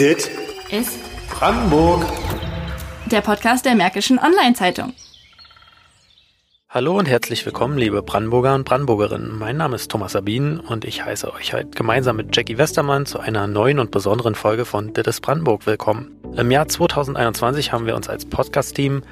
Dit ist Brandenburg. der Podcast der Märkischen Online-Zeitung. Hallo und herzlich willkommen, liebe Brandenburger und Brandenburgerinnen. Mein Name ist Thomas Sabin und ich heiße euch heute gemeinsam mit Jackie Westermann zu einer neuen und besonderen Folge von Dit ist Brandenburg willkommen. Im Jahr 2021 haben wir uns als Podcast-Team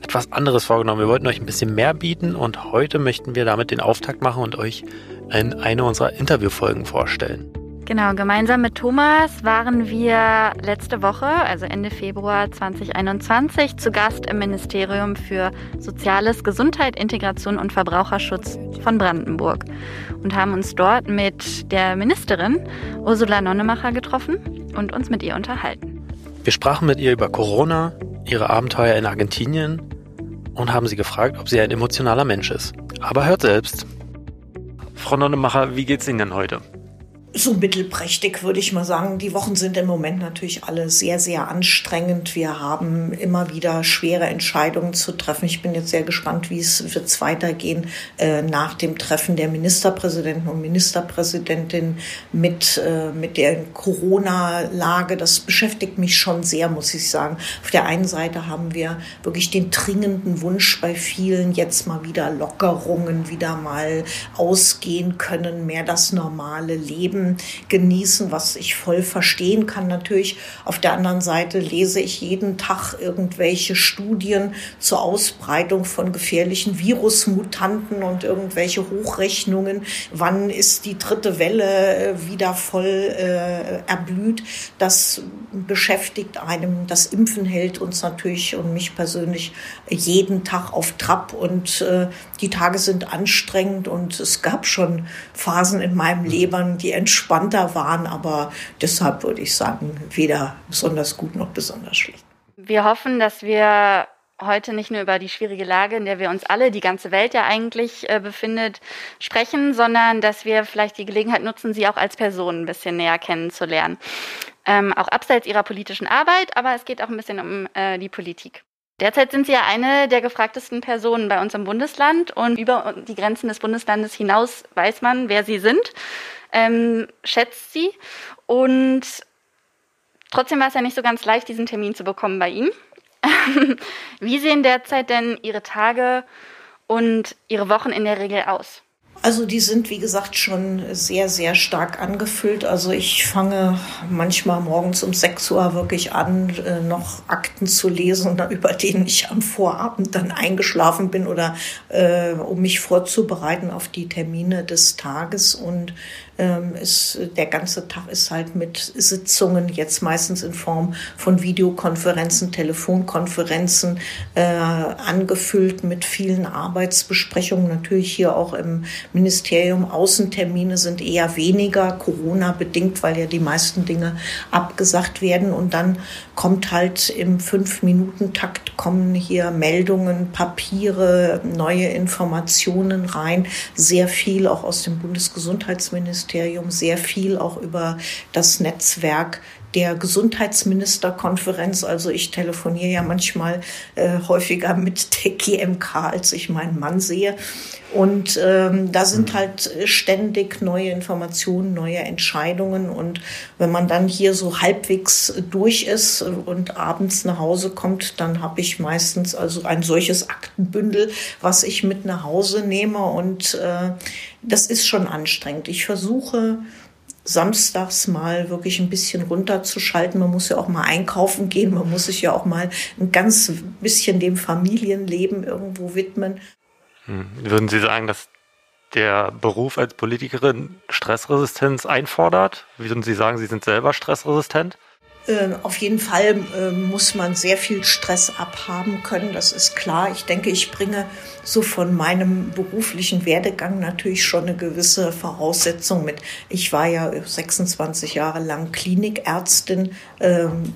etwas anderes vorgenommen. Wir wollten euch ein bisschen mehr bieten und heute möchten wir damit den Auftakt machen und euch in eine unserer Interviewfolgen vorstellen. Genau, gemeinsam mit Thomas waren wir letzte Woche, also Ende Februar 2021, zu Gast im Ministerium für Soziales, Gesundheit, Integration und Verbraucherschutz von Brandenburg und haben uns dort mit der Ministerin Ursula Nonnemacher getroffen und uns mit ihr unterhalten. Wir sprachen mit ihr über Corona, ihre Abenteuer in Argentinien und haben sie gefragt, ob sie ein emotionaler Mensch ist. Aber hört selbst. Frau Nonnemacher, wie geht's Ihnen denn heute? So mittelprächtig würde ich mal sagen. Die Wochen sind im Moment natürlich alle sehr, sehr anstrengend. Wir haben immer wieder schwere Entscheidungen zu treffen. Ich bin jetzt sehr gespannt, wie es wird weitergehen äh, nach dem Treffen der Ministerpräsidenten und Ministerpräsidentin mit, äh, mit der Corona-Lage. Das beschäftigt mich schon sehr, muss ich sagen. Auf der einen Seite haben wir wirklich den dringenden Wunsch bei vielen, jetzt mal wieder Lockerungen, wieder mal ausgehen können, mehr das normale Leben genießen, was ich voll verstehen kann natürlich. Auf der anderen Seite lese ich jeden Tag irgendwelche Studien zur Ausbreitung von gefährlichen Virusmutanten und irgendwelche Hochrechnungen. Wann ist die dritte Welle äh, wieder voll äh, erblüht? Das beschäftigt einem. Das Impfen hält uns natürlich und mich persönlich jeden Tag auf Trab und äh, die Tage sind anstrengend und es gab schon Phasen in meinem Leben, die entspannter waren, aber deshalb würde ich sagen, weder besonders gut noch besonders schlecht. Wir hoffen, dass wir heute nicht nur über die schwierige Lage, in der wir uns alle, die ganze Welt ja eigentlich äh, befindet, sprechen, sondern dass wir vielleicht die Gelegenheit nutzen, sie auch als Person ein bisschen näher kennenzulernen. Ähm, auch abseits ihrer politischen Arbeit, aber es geht auch ein bisschen um äh, die Politik. Derzeit sind Sie ja eine der gefragtesten Personen bei uns im Bundesland und über die Grenzen des Bundeslandes hinaus weiß man, wer Sie sind, ähm, schätzt Sie und trotzdem war es ja nicht so ganz leicht, diesen Termin zu bekommen bei Ihnen. Wie sehen derzeit denn Ihre Tage und Ihre Wochen in der Regel aus? Also die sind, wie gesagt, schon sehr, sehr stark angefüllt. Also ich fange manchmal morgens um 6 Uhr wirklich an, äh, noch Akten zu lesen, über denen ich am Vorabend dann eingeschlafen bin oder äh, um mich vorzubereiten auf die Termine des Tages. Und ähm, ist, der ganze Tag ist halt mit Sitzungen, jetzt meistens in Form von Videokonferenzen, Telefonkonferenzen, äh, angefüllt mit vielen Arbeitsbesprechungen. Natürlich hier auch im Ministerium. Außentermine sind eher weniger, Corona bedingt, weil ja die meisten Dinge abgesagt werden. Und dann kommt halt im Fünf-Minuten-Takt kommen hier Meldungen, Papiere, neue Informationen rein. Sehr viel auch aus dem Bundesgesundheitsministerium. Ministerium sehr viel auch über das Netzwerk der Gesundheitsministerkonferenz. Also ich telefoniere ja manchmal äh, häufiger mit der GMK, als ich meinen Mann sehe. Und ähm, da sind mhm. halt ständig neue Informationen, neue Entscheidungen. Und wenn man dann hier so halbwegs durch ist und abends nach Hause kommt, dann habe ich meistens also ein solches Aktenbündel, was ich mit nach Hause nehme. Und äh, das ist schon anstrengend. Ich versuche samstags mal wirklich ein bisschen runterzuschalten. Man muss ja auch mal einkaufen gehen, man muss sich ja auch mal ein ganz bisschen dem Familienleben irgendwo widmen. Hm. Würden Sie sagen, dass der Beruf als Politikerin Stressresistenz einfordert? Würden Sie sagen, Sie sind selber stressresistent? Ähm, auf jeden Fall äh, muss man sehr viel Stress abhaben können, das ist klar. Ich denke, ich bringe so von meinem beruflichen Werdegang natürlich schon eine gewisse Voraussetzung mit. Ich war ja 26 Jahre lang Klinikärztin, ähm,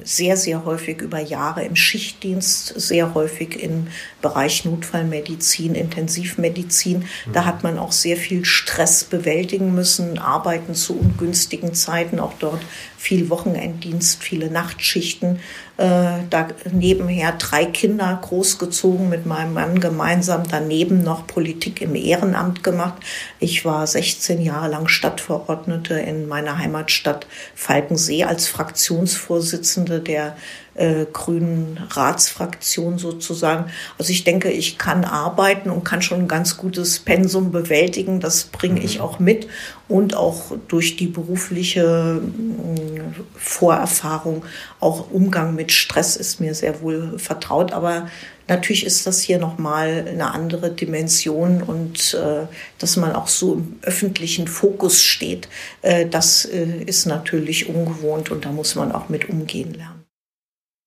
sehr, sehr häufig über Jahre im Schichtdienst, sehr häufig im Bereich Notfallmedizin, Intensivmedizin. Da hat man auch sehr viel Stress bewältigen müssen, arbeiten zu ungünstigen Zeiten, auch dort viel Wochenenddienst, viele Nachtschichten, da nebenher drei Kinder großgezogen mit meinem Mann gemeinsam, daneben noch Politik im Ehrenamt gemacht. Ich war 16 Jahre lang Stadtverordnete in meiner Heimatstadt Falkensee als Fraktionsvorsitzende der äh, grünen Ratsfraktion sozusagen. Also ich denke, ich kann arbeiten und kann schon ein ganz gutes Pensum bewältigen. Das bringe ich mhm. auch mit und auch durch die berufliche äh, Vorerfahrung auch Umgang mit Stress ist mir sehr wohl vertraut. Aber natürlich ist das hier nochmal eine andere Dimension und äh, dass man auch so im öffentlichen Fokus steht, äh, das äh, ist natürlich ungewohnt und da muss man auch mit umgehen lernen.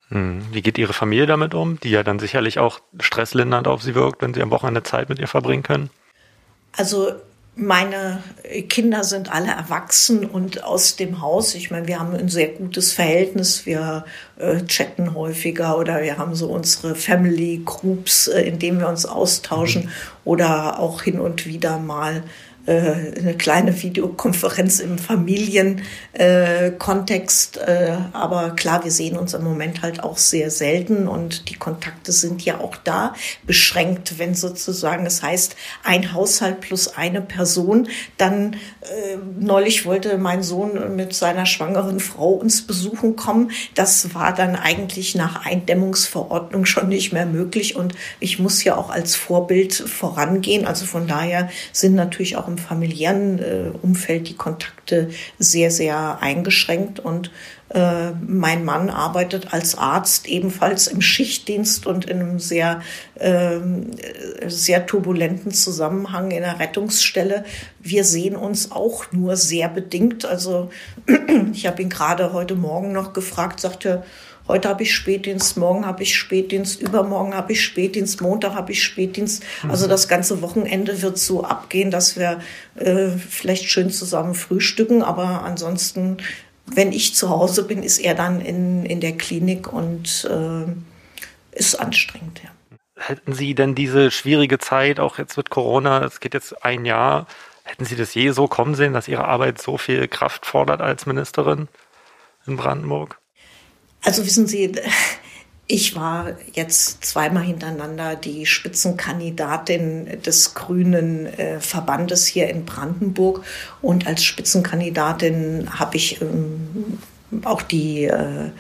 Hm. Wie geht Ihre Familie damit um, die ja dann sicherlich auch stresslindernd auf Sie wirkt, wenn Sie am Wochenende Zeit mit ihr verbringen können? Also meine Kinder sind alle erwachsen und aus dem Haus. Ich meine, wir haben ein sehr gutes Verhältnis. Wir äh, chatten häufiger oder wir haben so unsere Family Groups, äh, in denen wir uns austauschen mhm. oder auch hin und wieder mal eine kleine Videokonferenz im Familienkontext. Äh, aber klar, wir sehen uns im Moment halt auch sehr selten und die Kontakte sind ja auch da beschränkt, wenn sozusagen es heißt, ein Haushalt plus eine Person. Dann äh, neulich wollte mein Sohn mit seiner schwangeren Frau uns besuchen kommen. Das war dann eigentlich nach Eindämmungsverordnung schon nicht mehr möglich und ich muss ja auch als Vorbild vorangehen. Also von daher sind natürlich auch im familiären äh, Umfeld die Kontakte sehr, sehr eingeschränkt und äh, mein Mann arbeitet als Arzt ebenfalls im Schichtdienst und in einem sehr, äh, sehr turbulenten Zusammenhang in der Rettungsstelle. Wir sehen uns auch nur sehr bedingt. Also ich habe ihn gerade heute Morgen noch gefragt, sagte, Heute habe ich Spätdienst, morgen habe ich Spätdienst, übermorgen habe ich Spätdienst, Montag habe ich Spätdienst. Also mhm. das ganze Wochenende wird so abgehen, dass wir äh, vielleicht schön zusammen frühstücken, aber ansonsten, wenn ich zu Hause bin, ist er dann in, in der Klinik und äh, ist anstrengend, ja. Hätten Sie denn diese schwierige Zeit, auch jetzt mit Corona, es geht jetzt ein Jahr, hätten Sie das je so kommen sehen, dass Ihre Arbeit so viel Kraft fordert als Ministerin in Brandenburg? Also wissen Sie, ich war jetzt zweimal hintereinander die Spitzenkandidatin des Grünen äh, Verbandes hier in Brandenburg. Und als Spitzenkandidatin habe ich ähm, auch die äh,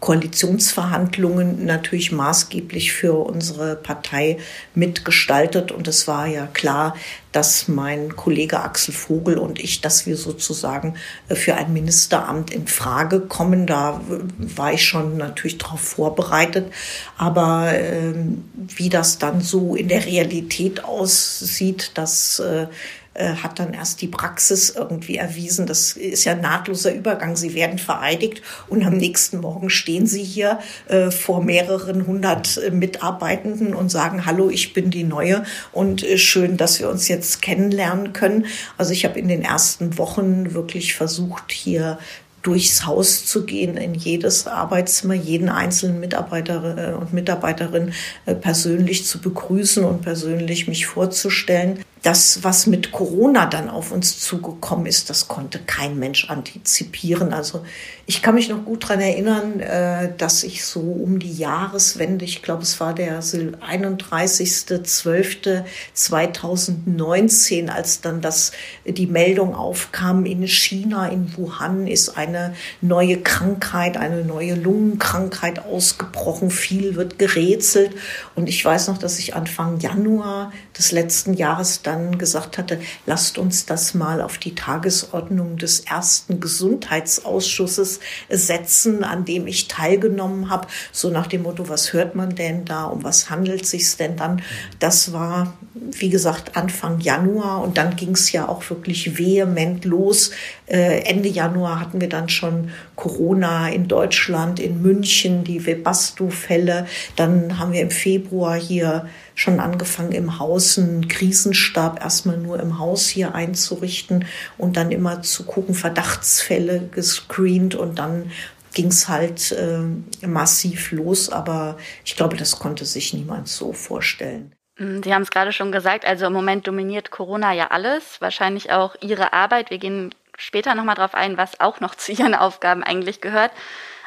Koalitionsverhandlungen natürlich maßgeblich für unsere Partei mitgestaltet. Und es war ja klar, dass mein Kollege Axel Vogel und ich, dass wir sozusagen äh, für ein Ministeramt in Frage kommen. Da war ich schon natürlich darauf vorbereitet. Aber äh, wie das dann so in der Realität aussieht, dass äh, äh, hat dann erst die Praxis irgendwie erwiesen. Das ist ja nahtloser Übergang. Sie werden vereidigt und am nächsten Morgen stehen Sie hier äh, vor mehreren hundert äh, Mitarbeitenden und sagen, hallo, ich bin die Neue und äh, schön, dass wir uns jetzt kennenlernen können. Also ich habe in den ersten Wochen wirklich versucht, hier durchs Haus zu gehen, in jedes Arbeitszimmer, jeden einzelnen Mitarbeiter und Mitarbeiterin persönlich zu begrüßen und persönlich mich vorzustellen das, was mit Corona dann auf uns zugekommen ist, das konnte kein Mensch antizipieren. Also ich kann mich noch gut daran erinnern, äh, dass ich so um die Jahreswende, ich glaube, es war der 31.12.2019, als dann das, die Meldung aufkam, in China, in Wuhan ist eine neue Krankheit, eine neue Lungenkrankheit ausgebrochen. Viel wird gerätselt. Und ich weiß noch, dass ich Anfang Januar des letzten Jahres dann gesagt hatte, lasst uns das mal auf die Tagesordnung des ersten Gesundheitsausschusses setzen, an dem ich teilgenommen habe. So nach dem Motto, was hört man denn da, um was handelt sich denn dann? Das war, wie gesagt, Anfang Januar und dann ging es ja auch wirklich vehement los. Äh, Ende Januar hatten wir dann schon Corona in Deutschland, in München, die Webasto-Fälle. Dann haben wir im Februar hier schon angefangen, im Haus einen Krisenstab erstmal nur im Haus hier einzurichten und dann immer zu gucken, Verdachtsfälle gescreent und dann ging es halt äh, massiv los. Aber ich glaube, das konnte sich niemand so vorstellen. Mm, Sie haben es gerade schon gesagt, also im Moment dominiert Corona ja alles, wahrscheinlich auch Ihre Arbeit. Wir gehen später nochmal drauf ein, was auch noch zu Ihren Aufgaben eigentlich gehört.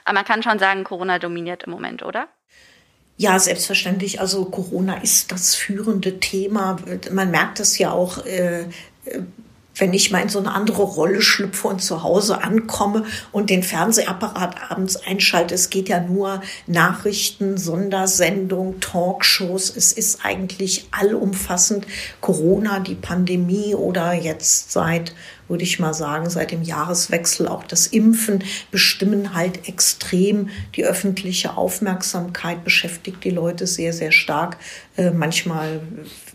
Aber man kann schon sagen, Corona dominiert im Moment, oder? Ja, selbstverständlich. Also Corona ist das führende Thema. Man merkt es ja auch. Äh, wenn ich mal in so eine andere Rolle schlüpfe und zu Hause ankomme und den Fernsehapparat abends einschalte. Es geht ja nur Nachrichten, Sondersendung, Talkshows. Es ist eigentlich allumfassend Corona, die Pandemie oder jetzt seit würde ich mal sagen, seit dem Jahreswechsel auch das Impfen bestimmen halt extrem die öffentliche Aufmerksamkeit, beschäftigt die Leute sehr, sehr stark. Äh, manchmal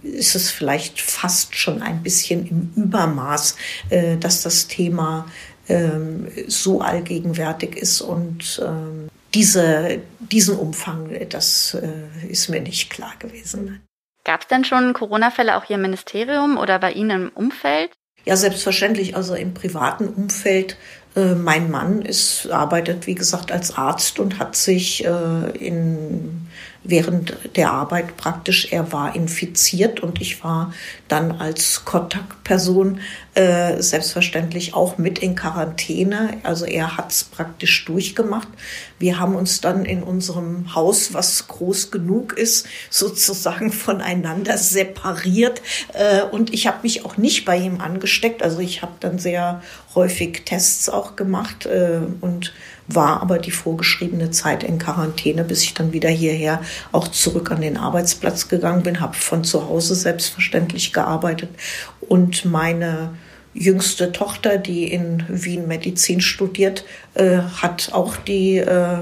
ist es vielleicht fast schon ein bisschen im Übermaß, äh, dass das Thema ähm, so allgegenwärtig ist und ähm, diese, diesen Umfang, das äh, ist mir nicht klar gewesen. Gab es denn schon Corona-Fälle auch hier im Ministerium oder bei Ihnen im Umfeld? Ja, selbstverständlich. Also im privaten Umfeld. Äh, mein Mann ist, arbeitet, wie gesagt, als Arzt und hat sich äh, in während der Arbeit praktisch, er war infiziert und ich war dann als Kontaktperson äh, selbstverständlich auch mit in Quarantäne. Also er hat es praktisch durchgemacht. Wir haben uns dann in unserem Haus, was groß genug ist, sozusagen voneinander separiert. Äh, und ich habe mich auch nicht bei ihm angesteckt. Also ich habe dann sehr häufig Tests auch gemacht äh, und war aber die vorgeschriebene Zeit in Quarantäne, bis ich dann wieder hierher auch zurück an den Arbeitsplatz gegangen bin, habe von zu Hause selbstverständlich gearbeitet und meine jüngste Tochter, die in Wien Medizin studiert, äh, hat auch die äh,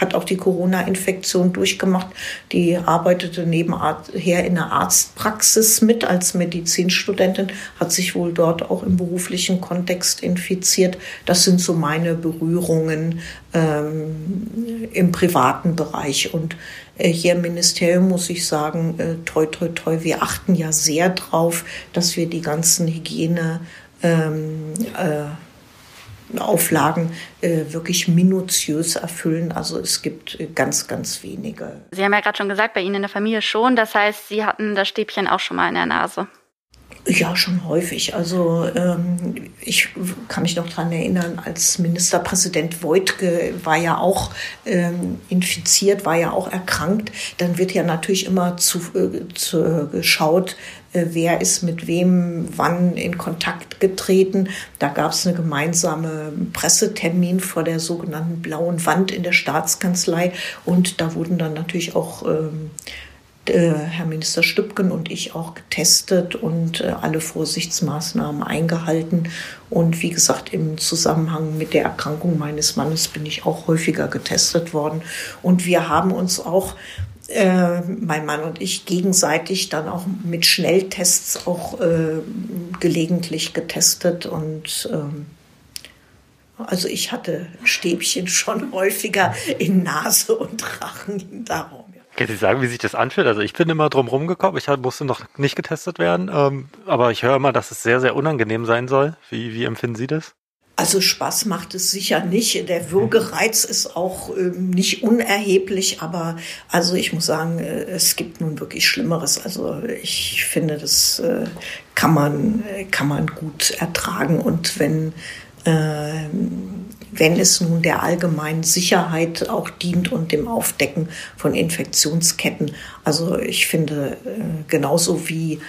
hat auch die Corona-Infektion durchgemacht. Die arbeitete nebenher in der Arztpraxis mit als Medizinstudentin, hat sich wohl dort auch im beruflichen Kontext infiziert. Das sind so meine Berührungen ähm, im privaten Bereich und äh, hier im Ministerium muss ich sagen, äh, toi, toi, toi, wir achten ja sehr drauf, dass wir die ganzen Hygiene ähm, äh, Auflagen äh, wirklich minutiös erfüllen. Also es gibt äh, ganz, ganz wenige. Sie haben ja gerade schon gesagt, bei Ihnen in der Familie schon. Das heißt, Sie hatten das Stäbchen auch schon mal in der Nase. Ja, schon häufig. Also ähm, ich kann mich noch daran erinnern, als Ministerpräsident Voigtke war ja auch ähm, infiziert, war ja auch erkrankt. Dann wird ja natürlich immer zu, äh, zu geschaut, äh, wer ist mit wem wann in Kontakt getreten. Da gab es eine gemeinsame Pressetermin vor der sogenannten blauen Wand in der Staatskanzlei und da wurden dann natürlich auch ähm, äh, Herr Minister Stübken und ich auch getestet und äh, alle Vorsichtsmaßnahmen eingehalten. Und wie gesagt, im Zusammenhang mit der Erkrankung meines Mannes bin ich auch häufiger getestet worden. Und wir haben uns auch äh, mein Mann und ich gegenseitig dann auch mit Schnelltests auch äh, gelegentlich getestet und ähm, also ich hatte Stäbchen schon häufiger in Nase und Rachen darum. Können Sie sagen, wie sich das anfühlt? Also ich bin immer drum rumgekommen, ich musste noch nicht getestet werden, ähm, aber ich höre immer, dass es sehr, sehr unangenehm sein soll. Wie, wie empfinden Sie das? Also Spaß macht es sicher nicht. Der Würgereiz ist auch ähm, nicht unerheblich, aber also ich muss sagen, äh, es gibt nun wirklich Schlimmeres. Also ich finde, das äh, kann man äh, kann man gut ertragen und wenn äh, wenn es nun der allgemeinen Sicherheit auch dient und dem Aufdecken von Infektionsketten. Also ich finde, äh, genauso wie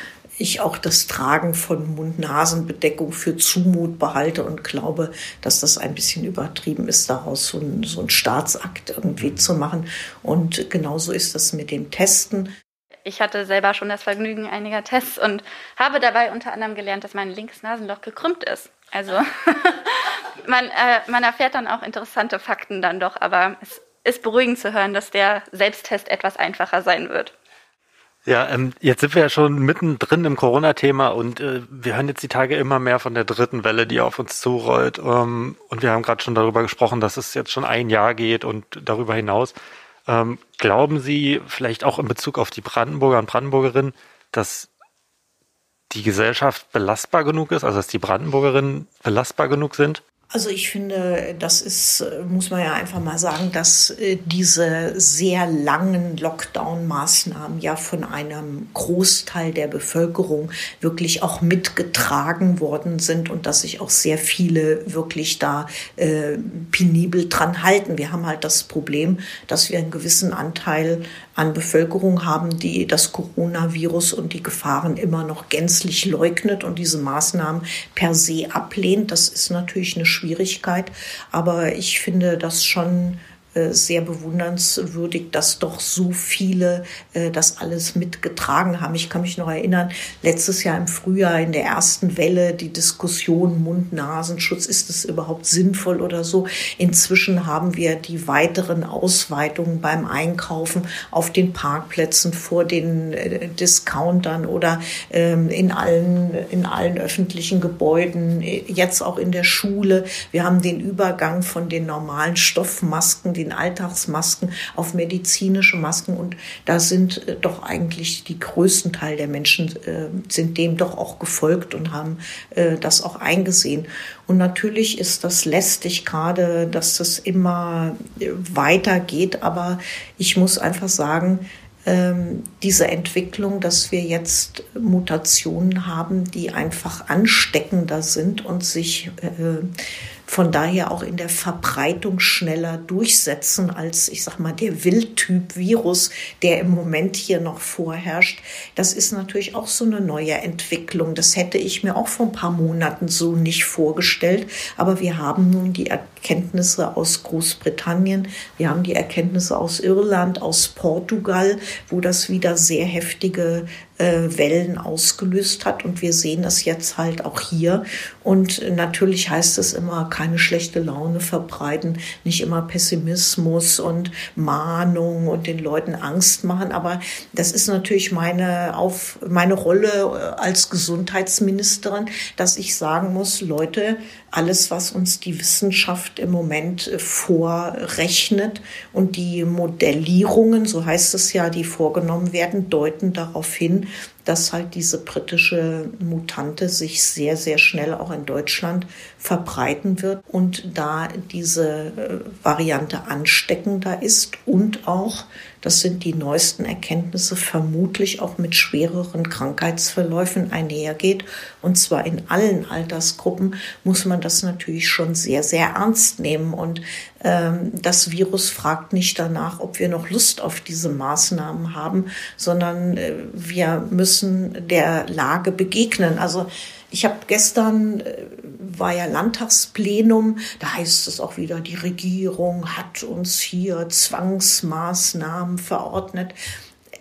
ich auch das Tragen von Mund-Nasen-Bedeckung für Zumut behalte und glaube, dass das ein bisschen übertrieben ist, daraus so ein, so ein Staatsakt irgendwie zu machen. Und genauso ist das mit dem Testen. Ich hatte selber schon das Vergnügen einiger Tests und habe dabei unter anderem gelernt, dass mein linkes Nasenloch gekrümmt ist. Also man, äh, man erfährt dann auch interessante Fakten dann doch, aber es ist beruhigend zu hören, dass der Selbsttest etwas einfacher sein wird. Ja, ähm, jetzt sind wir ja schon mittendrin im Corona-Thema und äh, wir hören jetzt die Tage immer mehr von der dritten Welle, die auf uns zurollt. Ähm, und wir haben gerade schon darüber gesprochen, dass es jetzt schon ein Jahr geht und darüber hinaus. Ähm, glauben Sie vielleicht auch in Bezug auf die Brandenburger und Brandenburgerinnen, dass die Gesellschaft belastbar genug ist, also dass die Brandenburgerinnen belastbar genug sind? Also ich finde, das ist, muss man ja einfach mal sagen, dass äh, diese sehr langen Lockdown-Maßnahmen ja von einem Großteil der Bevölkerung wirklich auch mitgetragen worden sind und dass sich auch sehr viele wirklich da äh, penibel dran halten. Wir haben halt das Problem, dass wir einen gewissen Anteil an Bevölkerung haben, die das Coronavirus und die Gefahren immer noch gänzlich leugnet und diese Maßnahmen per se ablehnt. Das ist natürlich eine Schwierigkeit, aber ich finde das schon sehr bewundernswürdig, dass doch so viele äh, das alles mitgetragen haben. Ich kann mich noch erinnern, letztes Jahr im Frühjahr in der ersten Welle die Diskussion Mund-Nasenschutz, ist es überhaupt sinnvoll oder so. Inzwischen haben wir die weiteren Ausweitungen beim Einkaufen auf den Parkplätzen, vor den äh, Discountern oder ähm, in allen, in allen öffentlichen Gebäuden, äh, jetzt auch in der Schule. Wir haben den Übergang von den normalen Stoffmasken, den Alltagsmasken auf medizinische Masken. Und da sind äh, doch eigentlich die größten Teil der Menschen äh, sind dem doch auch gefolgt und haben äh, das auch eingesehen. Und natürlich ist das lästig gerade, dass das immer weitergeht. Aber ich muss einfach sagen, ähm, diese Entwicklung, dass wir jetzt Mutationen haben, die einfach ansteckender sind und sich äh, von daher auch in der Verbreitung schneller durchsetzen als, ich sag mal, der Wildtyp-Virus, der im Moment hier noch vorherrscht. Das ist natürlich auch so eine neue Entwicklung. Das hätte ich mir auch vor ein paar Monaten so nicht vorgestellt. Aber wir haben nun die Erkenntnisse aus Großbritannien, wir haben die Erkenntnisse aus Irland, aus Portugal, wo das wieder sehr heftige Wellen ausgelöst hat. Und wir sehen das jetzt halt auch hier. Und natürlich heißt es immer, keine schlechte Laune verbreiten, nicht immer Pessimismus und Mahnung und den Leuten Angst machen. Aber das ist natürlich meine, auf, meine Rolle äh, als Gesundheitsministerin, dass ich sagen muss, Leute, alles, was uns die Wissenschaft im Moment äh, vorrechnet und die Modellierungen, so heißt es ja, die vorgenommen werden, deuten darauf hin, dass halt diese britische Mutante sich sehr, sehr schnell auch in Deutschland verbreiten wird und da diese äh, Variante ansteckender ist und auch, das sind die neuesten Erkenntnisse, vermutlich auch mit schwereren Krankheitsverläufen einhergeht. Und zwar in allen Altersgruppen muss man das natürlich schon sehr, sehr ernst nehmen. Und ähm, das Virus fragt nicht danach, ob wir noch Lust auf diese Maßnahmen haben, sondern äh, wir müssen der Lage begegnen. Also ich habe gestern äh, war ja Landtagsplenum, da heißt es auch wieder, die Regierung hat uns hier Zwangsmaßnahmen verordnet.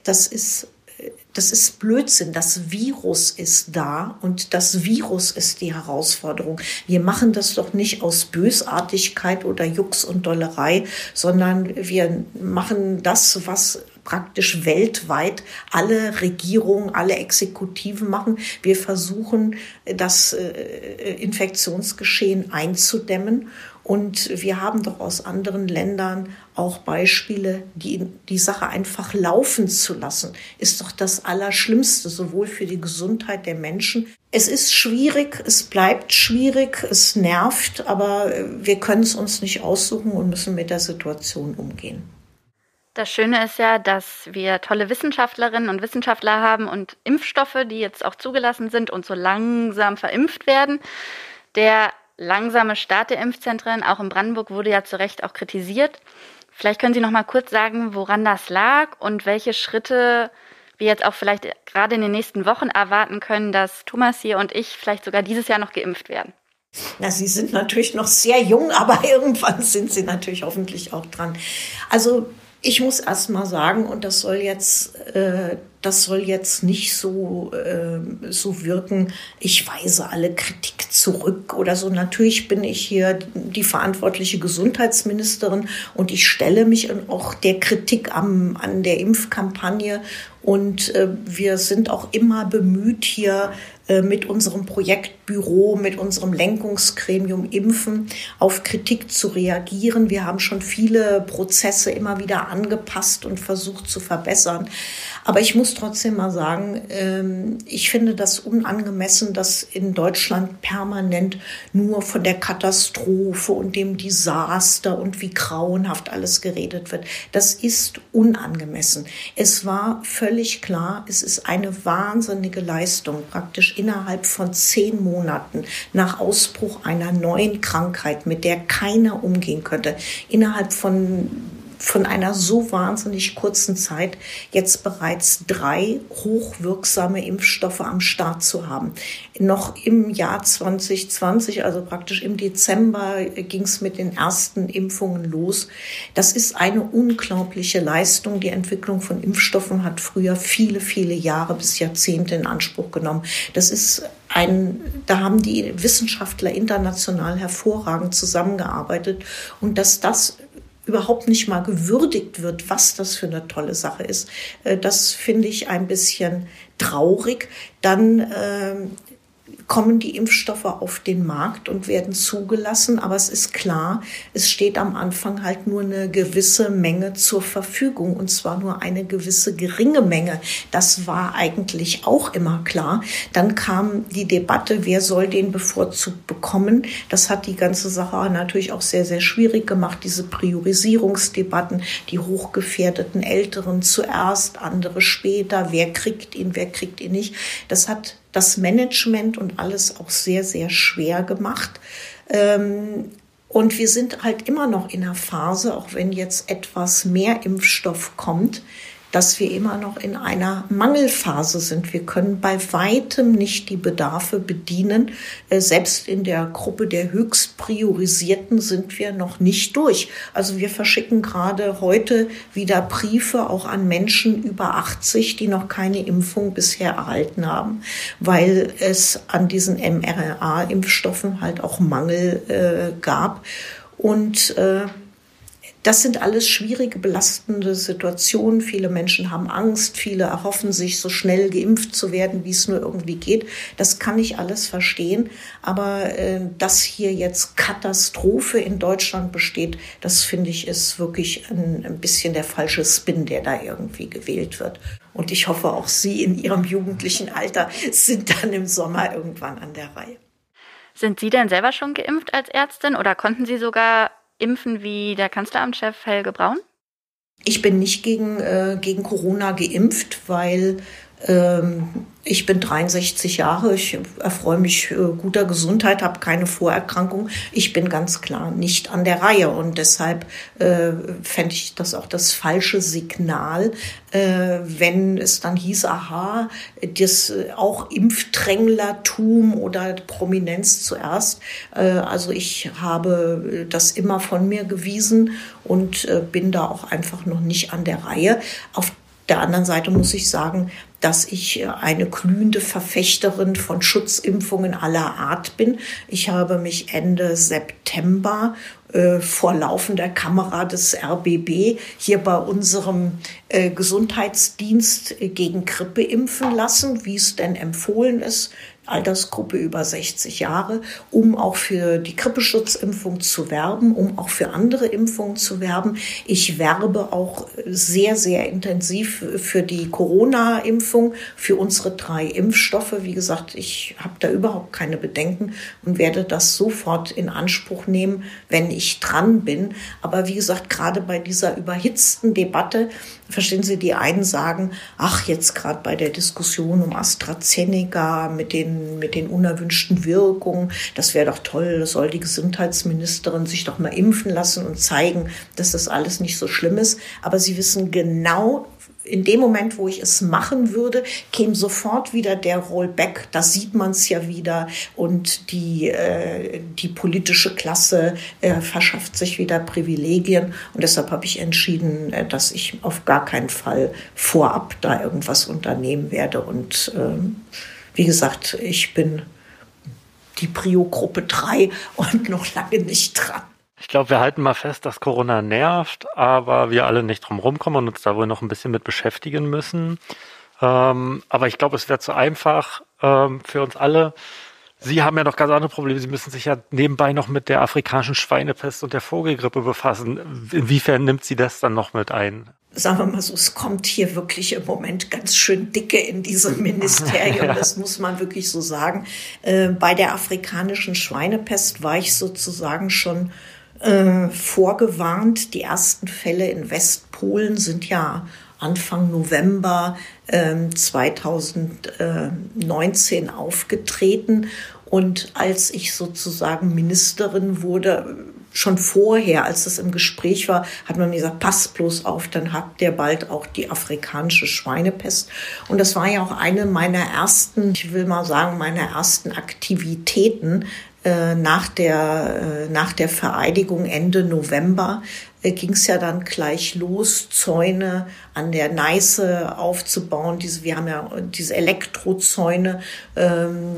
Das ist äh, das ist Blödsinn. Das Virus ist da und das Virus ist die Herausforderung. Wir machen das doch nicht aus Bösartigkeit oder Jux und Dollerei, sondern wir machen das, was praktisch weltweit alle Regierungen, alle Exekutiven machen. Wir versuchen, das äh, Infektionsgeschehen einzudämmen. Und wir haben doch aus anderen Ländern auch Beispiele, die die Sache einfach laufen zu lassen, ist doch das Allerschlimmste, sowohl für die Gesundheit der Menschen. Es ist schwierig, es bleibt schwierig, es nervt, aber wir können es uns nicht aussuchen und müssen mit der Situation umgehen. Das Schöne ist ja, dass wir tolle Wissenschaftlerinnen und Wissenschaftler haben und Impfstoffe, die jetzt auch zugelassen sind und so langsam verimpft werden. Der langsame Start der Impfzentren, auch in Brandenburg, wurde ja zu Recht auch kritisiert. Vielleicht können Sie noch mal kurz sagen, woran das lag und welche Schritte wir jetzt auch vielleicht gerade in den nächsten Wochen erwarten können, dass Thomas hier und ich vielleicht sogar dieses Jahr noch geimpft werden. Na, Sie sind natürlich noch sehr jung, aber irgendwann sind Sie natürlich hoffentlich auch dran. Also ich muss erst mal sagen, und das soll jetzt, äh, das soll jetzt nicht so, äh, so wirken, ich weise alle Kritik zurück oder so. Natürlich bin ich hier die verantwortliche Gesundheitsministerin und ich stelle mich auch der Kritik am, an der Impfkampagne und äh, wir sind auch immer bemüht, hier mit unserem Projektbüro, mit unserem Lenkungsgremium Impfen auf Kritik zu reagieren. Wir haben schon viele Prozesse immer wieder angepasst und versucht zu verbessern. Aber ich muss muss trotzdem mal sagen, ähm, ich finde das unangemessen, dass in Deutschland permanent nur von der Katastrophe und dem Desaster und wie grauenhaft alles geredet wird. Das ist unangemessen. Es war völlig klar, es ist eine wahnsinnige Leistung, praktisch innerhalb von zehn Monaten nach Ausbruch einer neuen Krankheit, mit der keiner umgehen könnte, innerhalb von von einer so wahnsinnig kurzen Zeit jetzt bereits drei hochwirksame Impfstoffe am Start zu haben. Noch im Jahr 2020, also praktisch im Dezember, ging es mit den ersten Impfungen los. Das ist eine unglaubliche Leistung. Die Entwicklung von Impfstoffen hat früher viele, viele Jahre bis Jahrzehnte in Anspruch genommen. Das ist ein, da haben die Wissenschaftler international hervorragend zusammengearbeitet und dass das überhaupt nicht mal gewürdigt wird, was das für eine tolle Sache ist. Äh, das finde ich ein bisschen traurig. Dann ähm, kommen die Impfstoffe auf den Markt und werden zugelassen. Aber es ist klar, es steht am Anfang halt nur eine gewisse Menge zur Verfügung und zwar nur eine gewisse geringe Menge. Das war eigentlich auch immer klar. Dann kam die Debatte, wer soll den bevorzugt bekommen. Das hat die ganze Sache natürlich auch sehr, sehr schwierig gemacht. Diese Priorisierungsdebatten, die hochgefährdeten Älteren zuerst, andere später. Wer kriegt ihn, wer kriegt ihn nicht. Das hat das Management und alles auch sehr, sehr schwer gemacht. Ähm, und wir sind halt immer noch in einer Phase, auch wenn jetzt etwas mehr Impfstoff kommt, dass wir immer noch in einer Mangelphase sind. Wir können bei weitem nicht die Bedarfe bedienen. Äh, selbst in der Gruppe der höchst priorisierten sind wir noch nicht durch. Also wir verschicken gerade heute wieder Briefe auch an Menschen über 80, die noch keine Impfung bisher erhalten haben, weil es an diesen mRNA-Impfstoffen halt auch Mangel äh, gab. Und äh, das sind alles schwierige, belastende Situationen. Viele Menschen haben Angst, viele erhoffen sich, so schnell geimpft zu werden, wie es nur irgendwie geht. Das kann ich alles verstehen. Aber äh, dass hier jetzt Katastrophe in Deutschland besteht, das finde ich ist wirklich ein, ein bisschen der falsche Spin, der da irgendwie gewählt wird. Und ich hoffe, auch Sie in Ihrem jugendlichen Alter sind dann im Sommer irgendwann an der Reihe. Sind Sie denn selber schon geimpft als Ärztin oder konnten Sie sogar impfen wie der Kanzleramtschef Helge Braun? Ich bin nicht gegen, äh, gegen Corona geimpft, weil ich bin 63 Jahre, ich erfreue mich äh, guter Gesundheit, habe keine Vorerkrankung. Ich bin ganz klar nicht an der Reihe und deshalb äh, fände ich das auch das falsche Signal, äh, wenn es dann hieß, aha, das äh, auch Impfdränglertum oder Prominenz zuerst. Äh, also ich habe das immer von mir gewiesen und äh, bin da auch einfach noch nicht an der Reihe. Auf der anderen Seite muss ich sagen, dass ich eine glühende Verfechterin von Schutzimpfungen aller Art bin. Ich habe mich Ende September äh, vor laufender Kamera des RBB hier bei unserem äh, Gesundheitsdienst gegen Grippe impfen lassen, wie es denn empfohlen ist. Altersgruppe über 60 Jahre, um auch für die Grippeschutzimpfung zu werben, um auch für andere Impfungen zu werben. Ich werbe auch sehr, sehr intensiv für die Corona-Impfung, für unsere drei Impfstoffe. Wie gesagt, ich habe da überhaupt keine Bedenken und werde das sofort in Anspruch nehmen, wenn ich dran bin. Aber wie gesagt, gerade bei dieser überhitzten Debatte, verstehen Sie, die einen sagen, ach, jetzt gerade bei der Diskussion um AstraZeneca mit den mit den unerwünschten Wirkungen. Das wäre doch toll, das soll die Gesundheitsministerin sich doch mal impfen lassen und zeigen, dass das alles nicht so schlimm ist. Aber sie wissen genau, in dem Moment, wo ich es machen würde, käme sofort wieder der Rollback. Da sieht man es ja wieder und die, äh, die politische Klasse äh, verschafft sich wieder Privilegien. Und deshalb habe ich entschieden, äh, dass ich auf gar keinen Fall vorab da irgendwas unternehmen werde und ähm, wie gesagt, ich bin die Prio-Gruppe 3 und noch lange nicht dran. Ich glaube, wir halten mal fest, dass Corona nervt, aber wir alle nicht drum rumkommen und uns da wohl noch ein bisschen mit beschäftigen müssen. Ähm, aber ich glaube, es wäre zu einfach ähm, für uns alle. Sie haben ja noch ganz andere Probleme. Sie müssen sich ja nebenbei noch mit der afrikanischen Schweinepest und der Vogelgrippe befassen. Inwiefern nimmt sie das dann noch mit ein? Sagen wir mal so, es kommt hier wirklich im Moment ganz schön dicke in diesem Ministerium. Das muss man wirklich so sagen. Äh, bei der afrikanischen Schweinepest war ich sozusagen schon äh, vorgewarnt. Die ersten Fälle in Westpolen sind ja Anfang November äh, 2019 aufgetreten. Und als ich sozusagen Ministerin wurde, schon vorher, als das im Gespräch war, hat man mir gesagt, pass bloß auf, dann habt ihr bald auch die afrikanische Schweinepest. Und das war ja auch eine meiner ersten, ich will mal sagen, meiner ersten Aktivitäten äh, nach der, äh, nach der Vereidigung Ende November äh, ging es ja dann gleich los, Zäune an der Neiße aufzubauen. Diese, wir haben ja diese Elektrozäune ähm,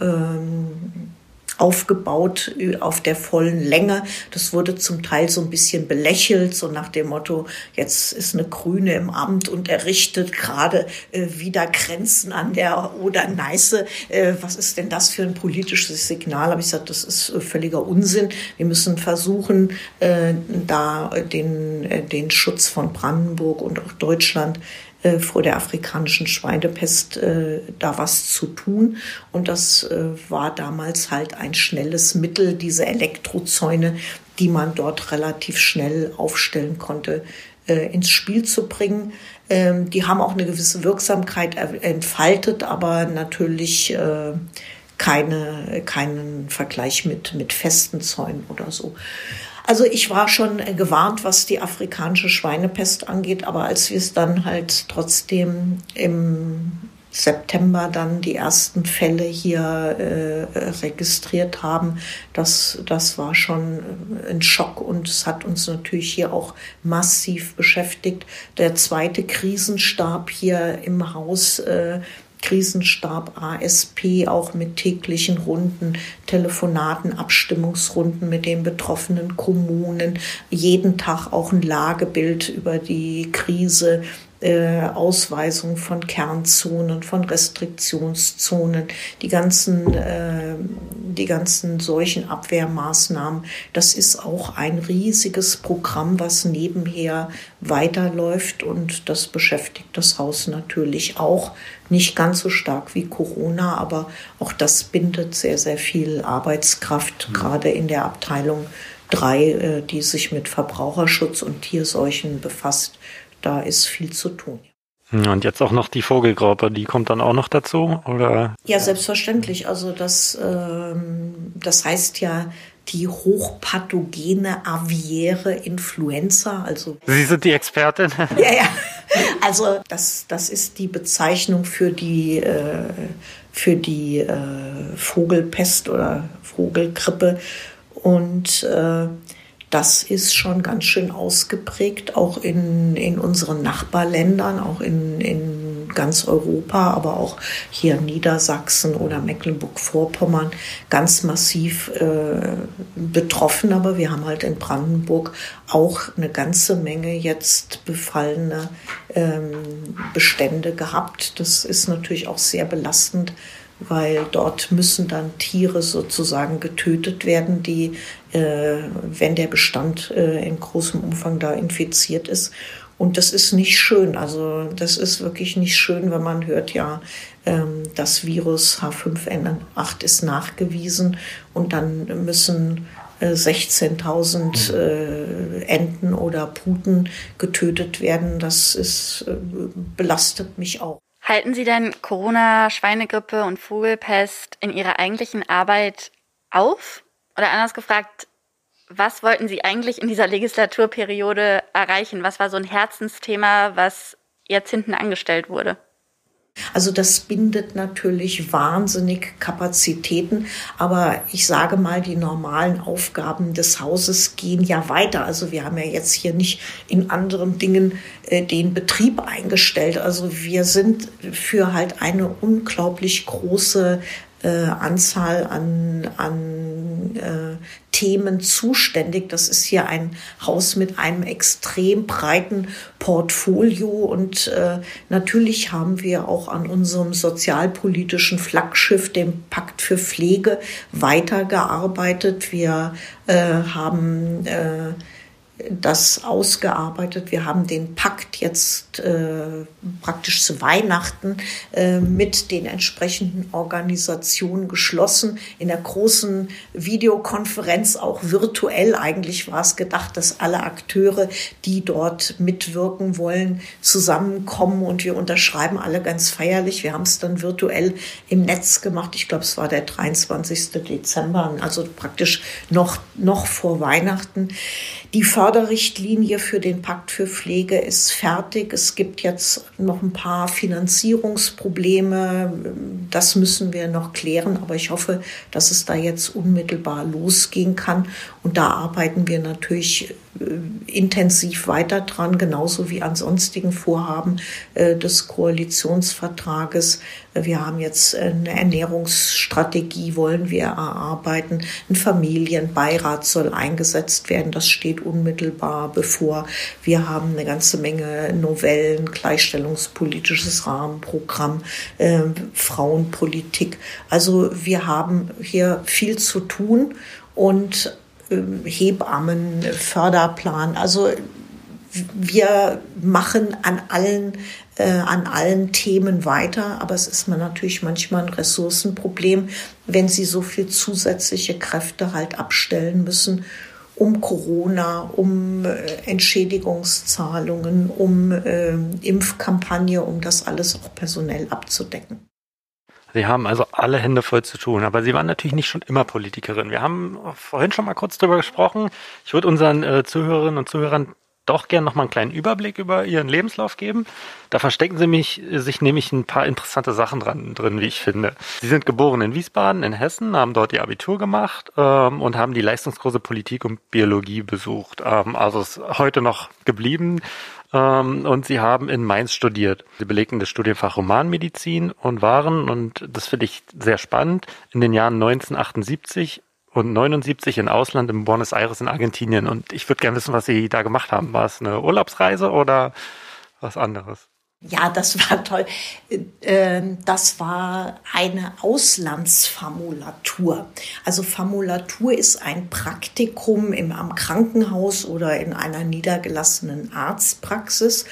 ähm, aufgebaut auf der vollen Länge. Das wurde zum Teil so ein bisschen belächelt, so nach dem Motto, jetzt ist eine Grüne im Amt und errichtet gerade äh, wieder Grenzen an der Oder-Neiße. Äh, was ist denn das für ein politisches Signal? Habe ich gesagt, das ist äh, völliger Unsinn. Wir müssen versuchen, äh, da den, äh, den Schutz von Brandenburg und auch Deutschland äh, vor der afrikanischen Schweinepest äh, da was zu tun. Und das äh, war damals halt ein schnelles Mittel, diese Elektrozäune, die man dort relativ schnell aufstellen konnte, äh, ins Spiel zu bringen. Ähm, die haben auch eine gewisse Wirksamkeit entfaltet, aber natürlich äh, keine, keinen Vergleich mit, mit festen Zäunen oder so. Also ich war schon gewarnt, was die afrikanische Schweinepest angeht, aber als wir es dann halt trotzdem im September dann die ersten Fälle hier äh, registriert haben, das, das war schon ein Schock und es hat uns natürlich hier auch massiv beschäftigt. Der zweite Krisenstab hier im Haus äh, Krisenstab ASP auch mit täglichen Runden, Telefonaten, Abstimmungsrunden mit den betroffenen Kommunen, jeden Tag auch ein Lagebild über die Krise äh, Ausweisung von Kernzonen, von Restriktionszonen, die ganzen, äh, die ganzen solchen Abwehrmaßnahmen. Das ist auch ein riesiges Programm, was nebenher weiterläuft und das beschäftigt das Haus natürlich auch. Nicht ganz so stark wie Corona, aber auch das bindet sehr, sehr viel Arbeitskraft, mhm. gerade in der Abteilung drei, äh, die sich mit Verbraucherschutz und Tierseuchen befasst da ist viel zu tun. Und jetzt auch noch die Vogelgraupe, die kommt dann auch noch dazu, oder? Ja, selbstverständlich. Also das, ähm, das heißt ja die hochpathogene aviäre Influenza. Also Sie sind die Expertin. ja, ja. Also das, das ist die Bezeichnung für die äh, für die äh, Vogelpest oder Vogelgrippe und äh, das ist schon ganz schön ausgeprägt, auch in, in unseren Nachbarländern, auch in, in ganz Europa, aber auch hier Niedersachsen oder Mecklenburg-Vorpommern ganz massiv äh, betroffen. Aber wir haben halt in Brandenburg auch eine ganze Menge jetzt befallene ähm, Bestände gehabt. Das ist natürlich auch sehr belastend weil dort müssen dann Tiere sozusagen getötet werden, die, äh, wenn der Bestand äh, in großem Umfang da infiziert ist. Und das ist nicht schön. Also das ist wirklich nicht schön, wenn man hört, ja, ähm, das Virus H5N8 ist nachgewiesen und dann müssen 16.000 äh, äh, Enten oder Puten getötet werden. Das ist, äh, belastet mich auch. Halten Sie denn Corona, Schweinegrippe und Vogelpest in Ihrer eigentlichen Arbeit auf? Oder anders gefragt, was wollten Sie eigentlich in dieser Legislaturperiode erreichen? Was war so ein Herzensthema, was jetzt hinten angestellt wurde? Also das bindet natürlich wahnsinnig Kapazitäten, aber ich sage mal, die normalen Aufgaben des Hauses gehen ja weiter. Also wir haben ja jetzt hier nicht in anderen Dingen äh, den Betrieb eingestellt. Also wir sind für halt eine unglaublich große äh, Anzahl an, an äh, Themen zuständig. Das ist hier ein Haus mit einem extrem breiten Portfolio und äh, natürlich haben wir auch an unserem sozialpolitischen Flaggschiff, dem Pakt für Pflege, weitergearbeitet. Wir äh, haben äh, das ausgearbeitet. Wir haben den Pakt jetzt äh, praktisch zu Weihnachten äh, mit den entsprechenden Organisationen geschlossen. In der großen Videokonferenz, auch virtuell eigentlich war es gedacht, dass alle Akteure, die dort mitwirken wollen, zusammenkommen und wir unterschreiben alle ganz feierlich. Wir haben es dann virtuell im Netz gemacht. Ich glaube, es war der 23. Dezember, also praktisch noch, noch vor Weihnachten. Die Förderrichtlinie für den Pakt für Pflege ist fertig. Es gibt jetzt noch ein paar Finanzierungsprobleme. Das müssen wir noch klären. Aber ich hoffe, dass es da jetzt unmittelbar losgehen kann. Und da arbeiten wir natürlich äh, intensiv weiter dran, genauso wie an sonstigen Vorhaben äh, des Koalitionsvertrages. Wir haben jetzt eine Ernährungsstrategie, wollen wir erarbeiten. Ein Familienbeirat soll eingesetzt werden. Das steht unmittelbar bevor. Wir haben eine ganze Menge Novellen, gleichstellungspolitisches Rahmenprogramm, äh, Frauenpolitik. Also wir haben hier viel zu tun und äh, Hebammen, Förderplan. Also wir machen an allen, äh, an allen Themen weiter, aber es ist man natürlich manchmal ein Ressourcenproblem, wenn sie so viel zusätzliche Kräfte halt abstellen müssen, um Corona, um äh, Entschädigungszahlungen, um äh, Impfkampagne, um das alles auch personell abzudecken. Sie haben also alle Hände voll zu tun, aber Sie waren natürlich nicht schon immer Politikerin. Wir haben vorhin schon mal kurz darüber gesprochen. Ich würde unseren äh, Zuhörerinnen und Zuhörern doch gerne noch mal einen kleinen Überblick über Ihren Lebenslauf geben. Da verstecken Sie mich, sich nämlich ein paar interessante Sachen dran, drin, wie ich finde. Sie sind geboren in Wiesbaden in Hessen, haben dort Ihr Abitur gemacht ähm, und haben die Leistungskurse Politik und Biologie besucht. Ähm, also ist heute noch geblieben. Ähm, und Sie haben in Mainz studiert. Sie belegten das Studienfach Romanmedizin und waren, und das finde ich sehr spannend, in den Jahren 1978 und 79 in Ausland in Buenos Aires in Argentinien. Und ich würde gerne wissen, was Sie da gemacht haben. War es eine Urlaubsreise oder was anderes? Ja, das war toll. Ähm, das war eine Auslandsformulatur. Also Formulatur ist ein Praktikum im, am Krankenhaus oder in einer niedergelassenen Arztpraxis.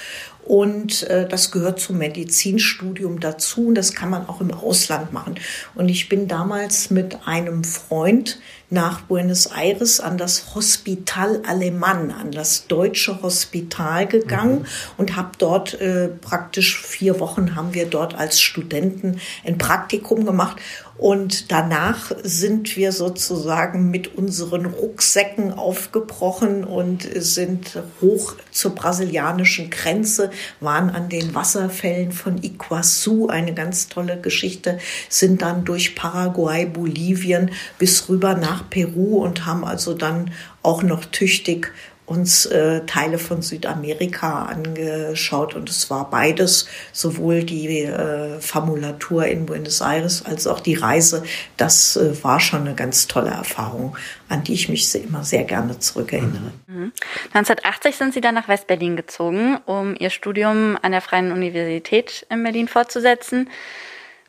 Und äh, das gehört zum Medizinstudium dazu. Und das kann man auch im Ausland machen. Und ich bin damals mit einem Freund nach Buenos Aires an das Hospital Alemán, an das deutsche Hospital gegangen mhm. und habe dort äh, praktisch vier Wochen haben wir dort als Studenten ein Praktikum gemacht und danach sind wir sozusagen mit unseren Rucksäcken aufgebrochen und sind hoch zur brasilianischen Grenze, waren an den Wasserfällen von Iguazu, eine ganz tolle Geschichte, sind dann durch Paraguay, Bolivien bis rüber nach Peru und haben also dann auch noch tüchtig uns äh, Teile von Südamerika angeschaut und es war beides, sowohl die äh, Formulatur in Buenos Aires als auch die Reise. Das äh, war schon eine ganz tolle Erfahrung, an die ich mich immer sehr gerne zurückerinnere. Mhm. 1980 sind Sie dann nach Westberlin gezogen, um Ihr Studium an der Freien Universität in Berlin fortzusetzen.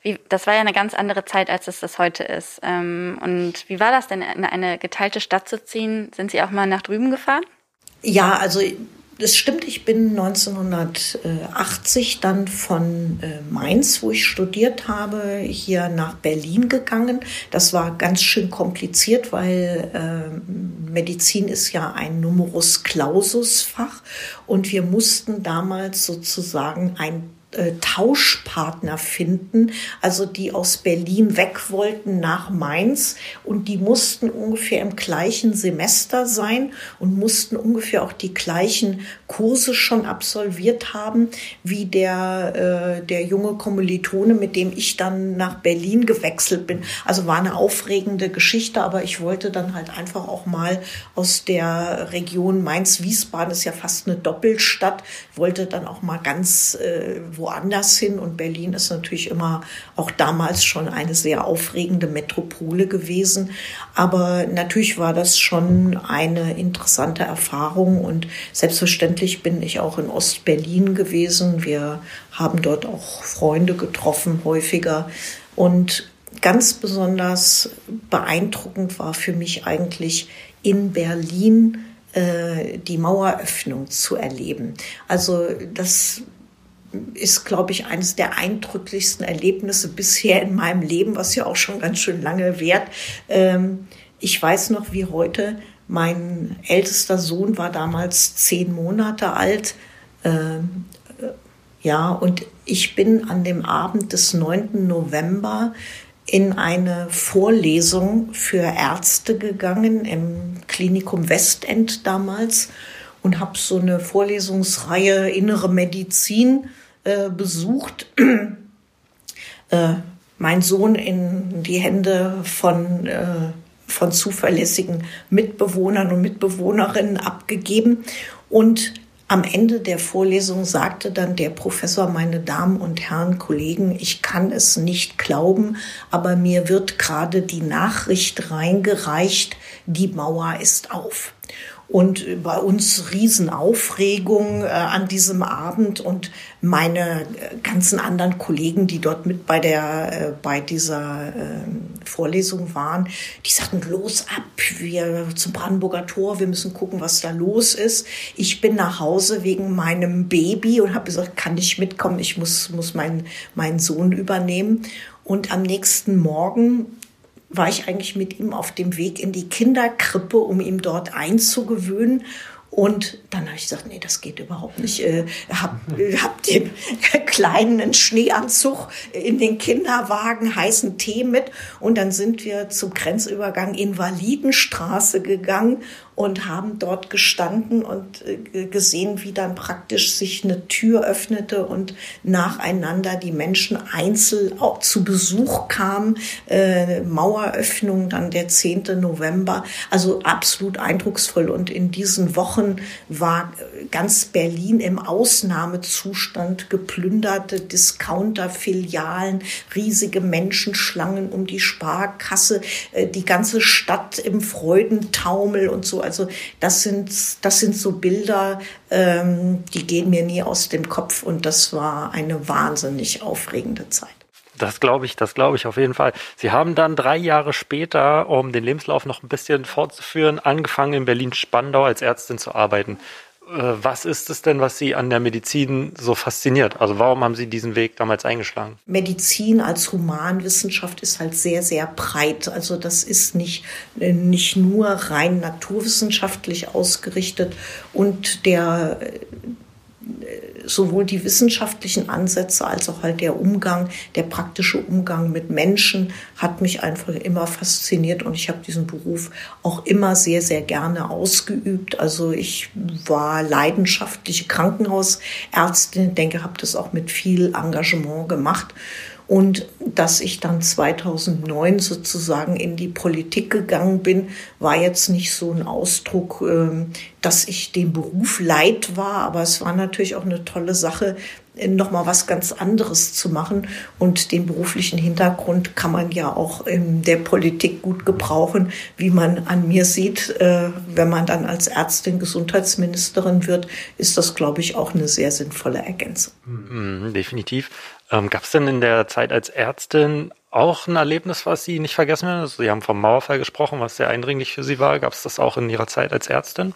Wie, das war ja eine ganz andere Zeit, als es das heute ist. Ähm, und wie war das denn, in eine geteilte Stadt zu ziehen? Sind Sie auch mal nach drüben gefahren? Ja, also es stimmt, ich bin 1980 dann von äh, Mainz, wo ich studiert habe, hier nach Berlin gegangen. Das war ganz schön kompliziert, weil äh, Medizin ist ja ein Numerus Clausus Fach und wir mussten damals sozusagen ein äh, Tauschpartner finden, also die aus Berlin weg wollten nach Mainz und die mussten ungefähr im gleichen Semester sein und mussten ungefähr auch die gleichen Kurse schon absolviert haben wie der, äh, der junge Kommilitone, mit dem ich dann nach Berlin gewechselt bin. Also war eine aufregende Geschichte, aber ich wollte dann halt einfach auch mal aus der Region Mainz-Wiesbaden, ist ja fast eine Doppelstadt, wollte dann auch mal ganz äh, woanders hin. Und Berlin ist natürlich immer auch damals schon eine sehr aufregende Metropole gewesen. Aber natürlich war das schon eine interessante Erfahrung. Und selbstverständlich bin ich auch in Ostberlin gewesen. Wir haben dort auch Freunde getroffen, häufiger. Und ganz besonders beeindruckend war für mich eigentlich in Berlin äh, die Maueröffnung zu erleben. Also das ist, glaube ich, eines der eindrücklichsten Erlebnisse bisher in meinem Leben, was ja auch schon ganz schön lange währt. Ähm, ich weiß noch wie heute, mein ältester Sohn war damals zehn Monate alt. Ähm, äh, ja, und ich bin an dem Abend des 9. November in eine Vorlesung für Ärzte gegangen im Klinikum Westend damals und habe so eine Vorlesungsreihe Innere Medizin äh, besucht. äh, mein Sohn in die Hände von, äh, von zuverlässigen Mitbewohnern und Mitbewohnerinnen abgegeben und am Ende der Vorlesung sagte dann der Professor, meine Damen und Herren Kollegen, ich kann es nicht glauben, aber mir wird gerade die Nachricht reingereicht, die Mauer ist auf und bei uns Riesenaufregung äh, an diesem Abend. Und meine äh, ganzen anderen Kollegen, die dort mit bei der äh, bei dieser äh, Vorlesung waren, die sagten los ab, wir zum Brandenburger Tor, wir müssen gucken, was da los ist. Ich bin nach Hause wegen meinem Baby und habe gesagt, kann ich mitkommen, ich muss muss meinen meinen Sohn übernehmen. Und am nächsten Morgen war ich eigentlich mit ihm auf dem Weg in die Kinderkrippe, um ihm dort einzugewöhnen. Und dann habe ich gesagt, nee, das geht überhaupt nicht. Äh, hab, hab dem Kleinen einen Schneeanzug in den Kinderwagen, heißen Tee mit. Und dann sind wir zum Grenzübergang Invalidenstraße gegangen und haben dort gestanden und äh, gesehen, wie dann praktisch sich eine Tür öffnete und nacheinander die Menschen einzeln auch zu Besuch kamen. Äh, Maueröffnung dann der 10. November. Also absolut eindrucksvoll. Und in diesen Wochen war ganz Berlin im Ausnahmezustand geplünderte Discounter-Filialen, riesige Menschenschlangen um die Sparkasse, äh, die ganze Stadt im Freudentaumel und so. Also das sind, das sind so Bilder, ähm, die gehen mir nie aus dem Kopf und das war eine wahnsinnig aufregende Zeit. Das glaube ich, das glaube ich auf jeden Fall. Sie haben dann drei Jahre später, um den Lebenslauf noch ein bisschen fortzuführen, angefangen in Berlin-Spandau als Ärztin zu arbeiten. Äh, was ist es denn, was Sie an der Medizin so fasziniert? Also warum haben Sie diesen Weg damals eingeschlagen? Medizin als Humanwissenschaft ist halt sehr, sehr breit. Also das ist nicht, nicht nur rein naturwissenschaftlich ausgerichtet und der sowohl die wissenschaftlichen Ansätze als auch halt der Umgang, der praktische Umgang mit Menschen hat mich einfach immer fasziniert und ich habe diesen Beruf auch immer sehr, sehr gerne ausgeübt. Also ich war leidenschaftliche Krankenhausärztin, denke, habe das auch mit viel Engagement gemacht und dass ich dann 2009 sozusagen in die Politik gegangen bin, war jetzt nicht so ein Ausdruck, ähm, dass ich dem Beruf leid war, aber es war natürlich auch eine tolle Sache, nochmal was ganz anderes zu machen. Und den beruflichen Hintergrund kann man ja auch in der Politik gut gebrauchen, wie man an mir sieht. Äh, wenn man dann als Ärztin Gesundheitsministerin wird, ist das, glaube ich, auch eine sehr sinnvolle Ergänzung. Mhm, definitiv. Ähm, Gab es denn in der Zeit als Ärztin auch ein Erlebnis, was Sie nicht vergessen werden? Also Sie haben vom Mauerfall gesprochen, was sehr eindringlich für Sie war. Gab es das auch in Ihrer Zeit als Ärztin?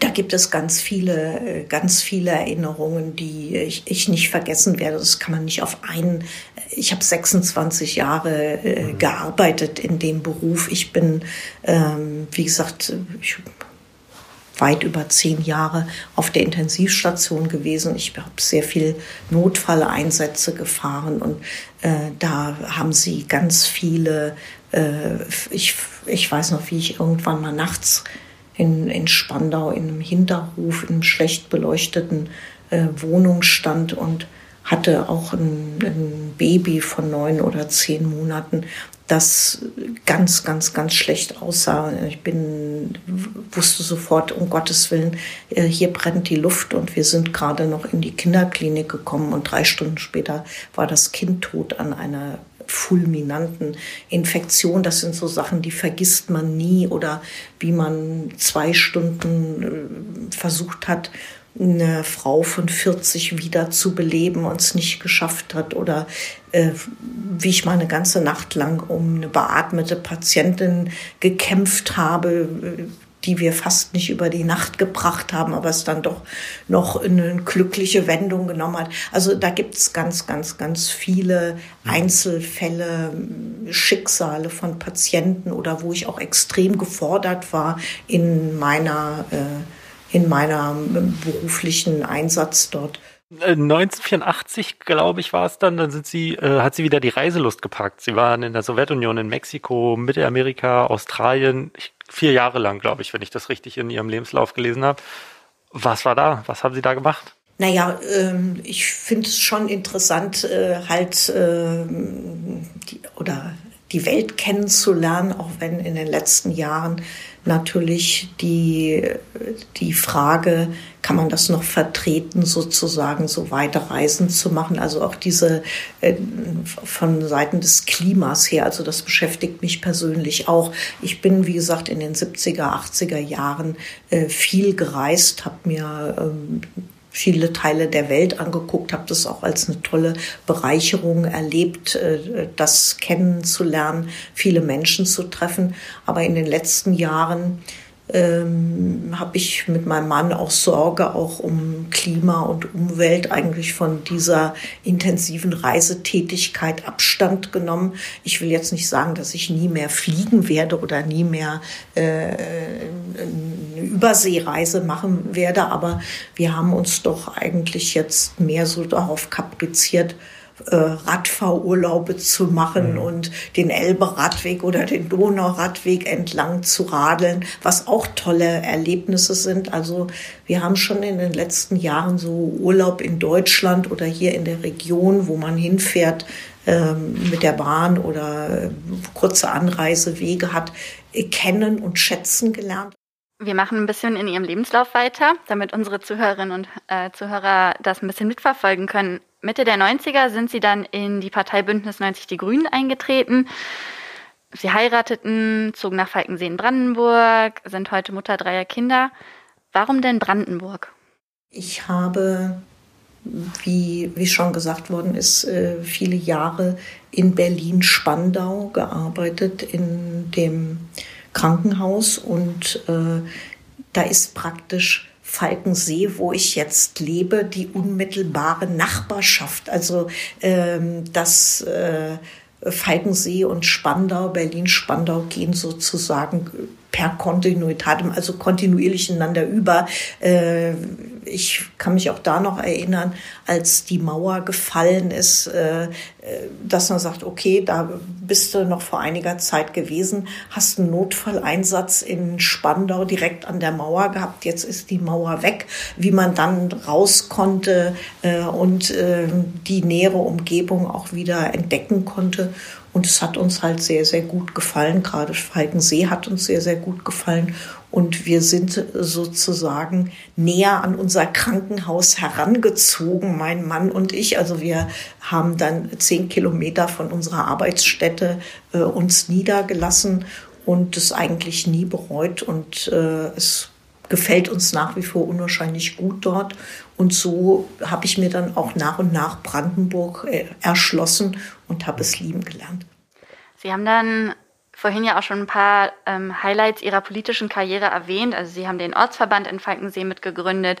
Da gibt es ganz viele, ganz viele Erinnerungen, die ich, ich nicht vergessen werde. Das kann man nicht auf einen. Ich habe 26 Jahre äh, mhm. gearbeitet in dem Beruf. Ich bin, ähm, wie gesagt, ich weit über zehn Jahre auf der Intensivstation gewesen. Ich habe sehr viel Notfalleinsätze gefahren und äh, da haben sie ganz viele, äh, ich, ich weiß noch, wie ich irgendwann mal nachts in, in Spandau in einem Hinterhof in einem schlecht beleuchteten äh, Wohnung stand und hatte auch ein, ein Baby von neun oder zehn Monaten das ganz, ganz, ganz schlecht aussah. Ich bin, wusste sofort, um Gottes Willen, äh, hier brennt die Luft und wir sind gerade noch in die Kinderklinik gekommen und drei Stunden später war das Kind tot an einer fulminanten Infektion. Das sind so Sachen, die vergisst man nie oder wie man zwei Stunden äh, versucht hat, eine Frau von 40 wieder zu beleben und es nicht geschafft hat oder äh, wie ich mal eine ganze Nacht lang um eine beatmete Patientin gekämpft habe, die wir fast nicht über die Nacht gebracht haben, aber es dann doch noch eine glückliche Wendung genommen hat. Also da gibt es ganz, ganz, ganz viele Einzelfälle, Schicksale von Patienten oder wo ich auch extrem gefordert war in meiner, äh, in meiner beruflichen Einsatz dort. 1984, äh, glaube ich, war es dann. Dann sind sie, äh, hat sie wieder die Reiselust gepackt. Sie waren in der Sowjetunion, in Mexiko, Mittelamerika, Australien, vier Jahre lang, glaube ich, wenn ich das richtig in ihrem Lebenslauf gelesen habe. Was war da? Was haben Sie da gemacht? Naja, ähm, ich finde es schon interessant, äh, halt äh, die, oder die Welt kennenzulernen, auch wenn in den letzten Jahren natürlich die, die Frage, kann man das noch vertreten, sozusagen so weite Reisen zu machen? Also auch diese äh, von Seiten des Klimas her, also das beschäftigt mich persönlich auch. Ich bin, wie gesagt, in den 70er, 80er Jahren äh, viel gereist, habe mir ähm, viele Teile der Welt angeguckt, habe das auch als eine tolle Bereicherung erlebt, äh, das kennenzulernen, viele Menschen zu treffen. Aber in den letzten Jahren ähm, habe ich mit meinem Mann auch Sorge auch um Klima und Umwelt eigentlich von dieser intensiven Reisetätigkeit Abstand genommen. Ich will jetzt nicht sagen, dass ich nie mehr fliegen werde oder nie mehr äh, eine Überseereise machen werde, aber wir haben uns doch eigentlich jetzt mehr so darauf kapriziert, äh, Radfahrurlaube zu machen mhm. und den Elbe-Radweg oder den Donau-Radweg entlang zu radeln, was auch tolle Erlebnisse sind. Also wir haben schon in den letzten Jahren so Urlaub in Deutschland oder hier in der Region, wo man hinfährt, ähm, mit der Bahn oder äh, kurze Anreisewege hat, äh, kennen und schätzen gelernt. Wir machen ein bisschen in Ihrem Lebenslauf weiter, damit unsere Zuhörerinnen und äh, Zuhörer das ein bisschen mitverfolgen können. Mitte der 90er sind Sie dann in die Partei Bündnis 90 Die Grünen eingetreten. Sie heirateten, zogen nach Falkensee in Brandenburg, sind heute Mutter dreier Kinder. Warum denn Brandenburg? Ich habe, wie, wie schon gesagt worden ist, äh, viele Jahre in Berlin-Spandau gearbeitet, in dem Krankenhaus und äh, da ist praktisch Falkensee, wo ich jetzt lebe, die unmittelbare Nachbarschaft. Also ähm, das äh, Falkensee und Spandau, Berlin-Spandau gehen sozusagen per Kontinuitatem, also kontinuierlich ineinander über. Äh, ich kann mich auch da noch erinnern, als die Mauer gefallen ist, äh, äh, dass man sagt, okay, da bist du noch vor einiger Zeit gewesen, hast einen Notfalleinsatz in Spandau direkt an der Mauer gehabt, jetzt ist die Mauer weg, wie man dann raus konnte und die nähere Umgebung auch wieder entdecken konnte. Und es hat uns halt sehr, sehr gut gefallen. Gerade Falkensee hat uns sehr, sehr gut gefallen. Und wir sind sozusagen näher an unser Krankenhaus herangezogen, mein Mann und ich. Also wir haben dann zehn Kilometer von unserer Arbeitsstätte äh, uns niedergelassen und es eigentlich nie bereut. Und äh, es gefällt uns nach wie vor unwahrscheinlich gut dort. Und so habe ich mir dann auch nach und nach Brandenburg äh, erschlossen und habe es lieben gelernt. Sie haben dann vorhin ja auch schon ein paar ähm, Highlights Ihrer politischen Karriere erwähnt. Also Sie haben den Ortsverband in Falkensee mitgegründet.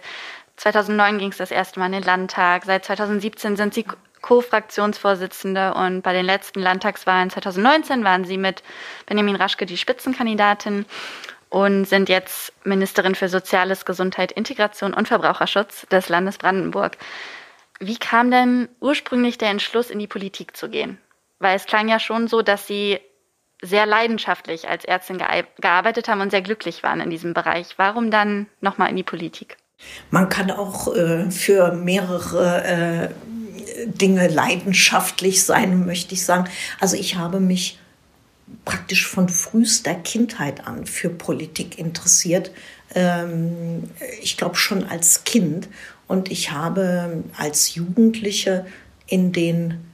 2009 ging es das erste Mal in den Landtag. Seit 2017 sind Sie Co-Fraktionsvorsitzende und bei den letzten Landtagswahlen 2019 waren Sie mit Benjamin Raschke die Spitzenkandidatin und sind jetzt Ministerin für Soziales, Gesundheit, Integration und Verbraucherschutz des Landes Brandenburg. Wie kam denn ursprünglich der Entschluss, in die Politik zu gehen? Weil es klang ja schon so, dass Sie sehr leidenschaftlich als Ärztin gearbeitet haben und sehr glücklich waren in diesem Bereich. Warum dann nochmal in die Politik? Man kann auch äh, für mehrere äh, Dinge leidenschaftlich sein, möchte ich sagen. Also ich habe mich praktisch von frühester Kindheit an für Politik interessiert. Ähm, ich glaube schon als Kind. Und ich habe als Jugendliche in den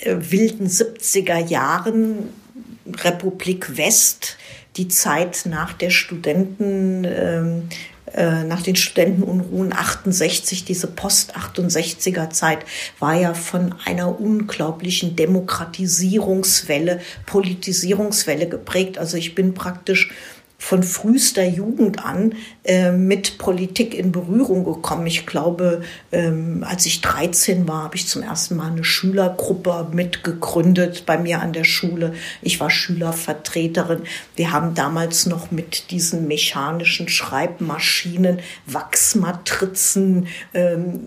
äh, wilden 70er Jahren Republik West, die Zeit nach der Studenten, ähm, äh, nach den Studentenunruhen 68, diese Post-68er Zeit, war ja von einer unglaublichen Demokratisierungswelle, Politisierungswelle geprägt. Also ich bin praktisch von frühester Jugend an äh, mit Politik in Berührung gekommen. Ich glaube, ähm, als ich 13 war, habe ich zum ersten Mal eine Schülergruppe mitgegründet bei mir an der Schule. Ich war Schülervertreterin. Wir haben damals noch mit diesen mechanischen Schreibmaschinen Wachsmatrizen ähm,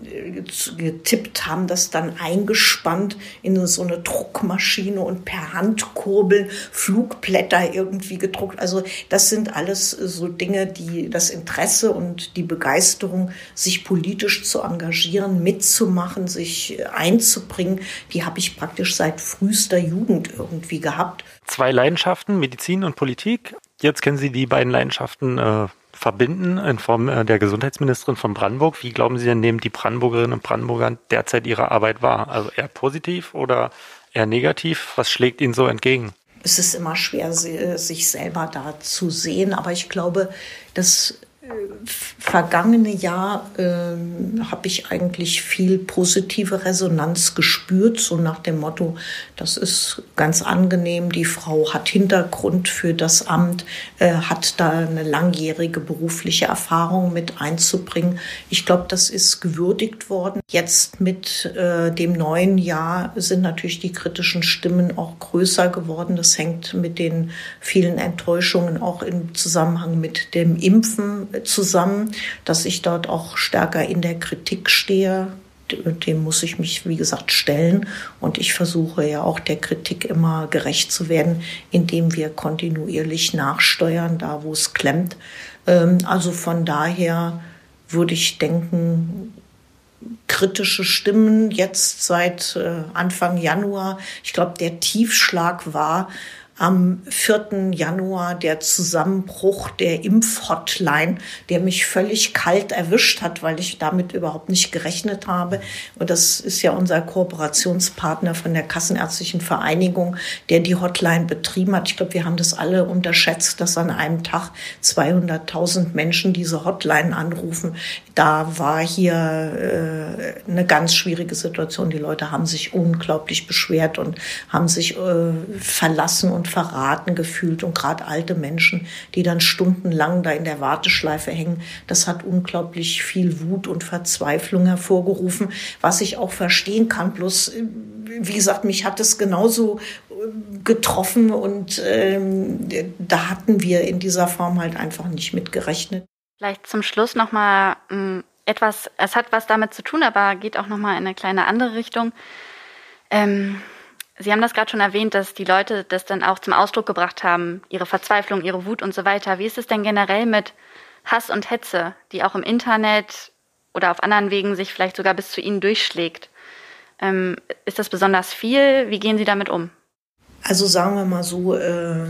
getippt, haben das dann eingespannt in so eine Druckmaschine und per Handkurbeln Flugblätter irgendwie gedruckt. Also das sind alles so Dinge, die das Interesse und die Begeisterung, sich politisch zu engagieren, mitzumachen, sich einzubringen, die habe ich praktisch seit frühester Jugend irgendwie gehabt. Zwei Leidenschaften, Medizin und Politik. Jetzt können Sie die beiden Leidenschaften äh, verbinden in Form äh, der Gesundheitsministerin von Brandenburg. Wie glauben Sie denn, nehmen die Brandenburgerinnen und Brandenburger derzeit ihre Arbeit wahr? Also eher positiv oder eher negativ? Was schlägt Ihnen so entgegen? es ist immer schwer, sich selber da zu sehen. Aber ich glaube, dass vergangene Jahr äh, habe ich eigentlich viel positive Resonanz gespürt, so nach dem Motto, das ist ganz angenehm, die Frau hat Hintergrund für das Amt, äh, hat da eine langjährige berufliche Erfahrung mit einzubringen. Ich glaube, das ist gewürdigt worden. Jetzt mit äh, dem neuen Jahr sind natürlich die kritischen Stimmen auch größer geworden. Das hängt mit den vielen Enttäuschungen auch im Zusammenhang mit dem Impfen zusammen, dass ich dort auch stärker in der Kritik stehe. Dem muss ich mich, wie gesagt, stellen. Und ich versuche ja auch der Kritik immer gerecht zu werden, indem wir kontinuierlich nachsteuern, da wo es klemmt. Ähm, also von daher würde ich denken, kritische Stimmen jetzt seit äh, Anfang Januar. Ich glaube, der Tiefschlag war, am 4. Januar der Zusammenbruch der Impfhotline, der mich völlig kalt erwischt hat, weil ich damit überhaupt nicht gerechnet habe. Und das ist ja unser Kooperationspartner von der Kassenärztlichen Vereinigung, der die Hotline betrieben hat. Ich glaube, wir haben das alle unterschätzt, dass an einem Tag 200.000 Menschen diese Hotline anrufen. Da war hier äh, eine ganz schwierige Situation. Die Leute haben sich unglaublich beschwert und haben sich äh, verlassen und verraten gefühlt und gerade alte Menschen, die dann stundenlang da in der Warteschleife hängen, das hat unglaublich viel Wut und Verzweiflung hervorgerufen, was ich auch verstehen kann. Bloß, äh, wie gesagt, mich hat es genauso äh, getroffen und ähm, da hatten wir in dieser Form halt einfach nicht mit gerechnet. Vielleicht zum Schluss nochmal hm, etwas, es hat was damit zu tun, aber geht auch nochmal in eine kleine andere Richtung. Ähm, Sie haben das gerade schon erwähnt, dass die Leute das dann auch zum Ausdruck gebracht haben, ihre Verzweiflung, ihre Wut und so weiter. Wie ist es denn generell mit Hass und Hetze, die auch im Internet oder auf anderen Wegen sich vielleicht sogar bis zu Ihnen durchschlägt? Ähm, ist das besonders viel? Wie gehen Sie damit um? Also sagen wir mal so, äh,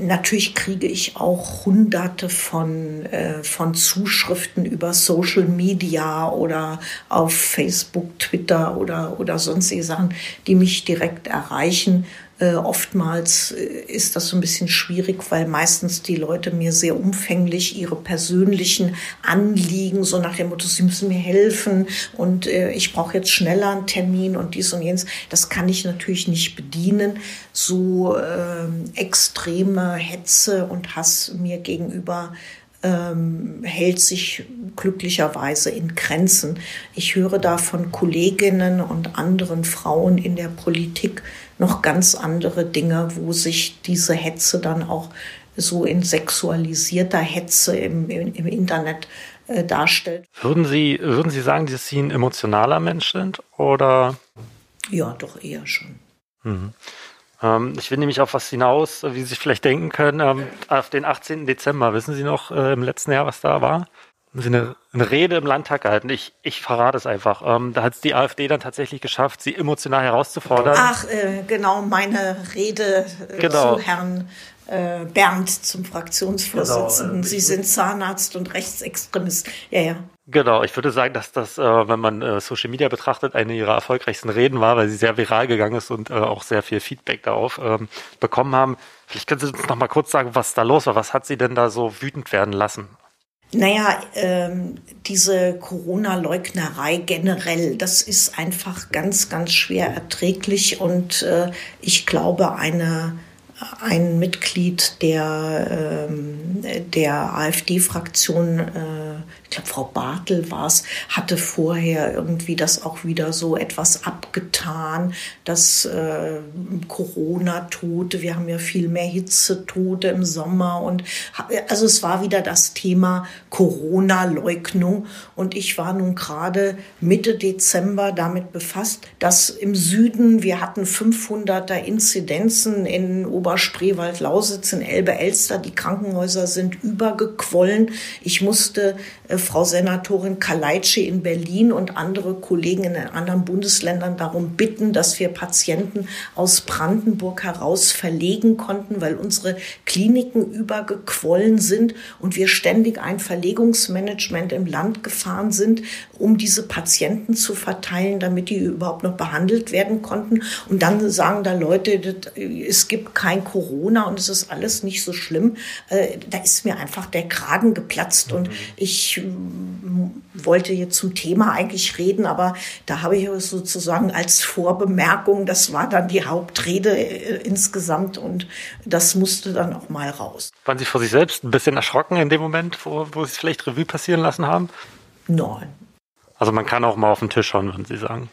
natürlich kriege ich auch hunderte von, äh, von Zuschriften über Social Media oder auf Facebook, Twitter oder, oder sonstige Sachen, die mich direkt erreichen äh, oftmals äh, ist das so ein bisschen schwierig, weil meistens die Leute mir sehr umfänglich ihre persönlichen Anliegen, so nach dem Motto, sie müssen mir helfen und äh, ich brauche jetzt schneller einen Termin und dies und jenes. Das kann ich natürlich nicht bedienen. So äh, extreme Hetze und Hass mir gegenüber ähm, hält sich glücklicherweise in Grenzen. Ich höre da von Kolleginnen und anderen Frauen in der Politik noch ganz andere Dinge, wo sich diese Hetze dann auch so in sexualisierter Hetze im, im, im Internet äh, darstellt. Würden Sie, würden Sie sagen, dass Sie ein emotionaler Mensch sind oder? Ja, doch eher schon. Mhm. Ähm, ich will nämlich auf was hinaus, wie Sie sich vielleicht denken können, ähm, auf den 18. Dezember. Wissen Sie noch äh, im letzten Jahr, was da war? Sie eine, eine Rede im Landtag gehalten. Ich, ich verrate es einfach. Ähm, da hat es die AfD dann tatsächlich geschafft, Sie emotional herauszufordern. Ach, äh, genau, meine Rede äh, genau. zu Herrn äh, Bernd zum Fraktionsvorsitzenden. Genau, äh, Sie sind Zahnarzt und Rechtsextremist. Ja, ja. Genau, ich würde sagen, dass das, äh, wenn man äh, Social Media betrachtet, eine ihrer erfolgreichsten Reden war, weil sie sehr viral gegangen ist und auch sehr viel Feedback darauf ähm, bekommen haben. Vielleicht können Sie uns noch mal kurz sagen, was da los war. Was hat Sie denn da so wütend werden lassen? Naja, ähm, diese Corona-Leugnerei generell, das ist einfach ganz, ganz schwer erträglich und äh, ich glaube, eine ein Mitglied der, ähm, der AfD-Fraktion, äh, ich glaube Frau Bartel war es, hatte vorher irgendwie das auch wieder so etwas abgetan, dass äh, Corona-Tote, wir haben ja viel mehr Hitzetote im Sommer und also es war wieder das Thema Corona-Leugnung. Und ich war nun gerade Mitte Dezember damit befasst, dass im Süden, wir hatten 500er Inzidenzen in Oberspreewald-Lausitz, in Elbe-Elster, die Krankenhäuser sind übergequollen. Ich musste äh, Frau Senatorin Kaleitschi in Berlin und andere Kollegen in den anderen Bundesländern darum bitten, dass wir Patienten aus Brandenburg heraus verlegen konnten, weil unsere Kliniken übergequollen sind und wir ständig ein Verlegungsmanagement im Land gefahren sind, um diese Patienten zu verteilen, damit die überhaupt noch behandelt werden konnten. Und dann sagen da Leute, es gibt kein Corona und es ist alles nicht so schlimm. Äh, da ist mir einfach der Kragen geplatzt und mhm. ich wollte jetzt zum Thema eigentlich reden, aber da habe ich sozusagen als Vorbemerkung, das war dann die Hauptrede äh, insgesamt und das musste dann auch mal raus. Waren Sie vor sich selbst ein bisschen erschrocken in dem Moment, wo, wo Sie es vielleicht Revue passieren lassen haben? Nein. Also man kann auch mal auf den Tisch schauen, würden Sie sagen.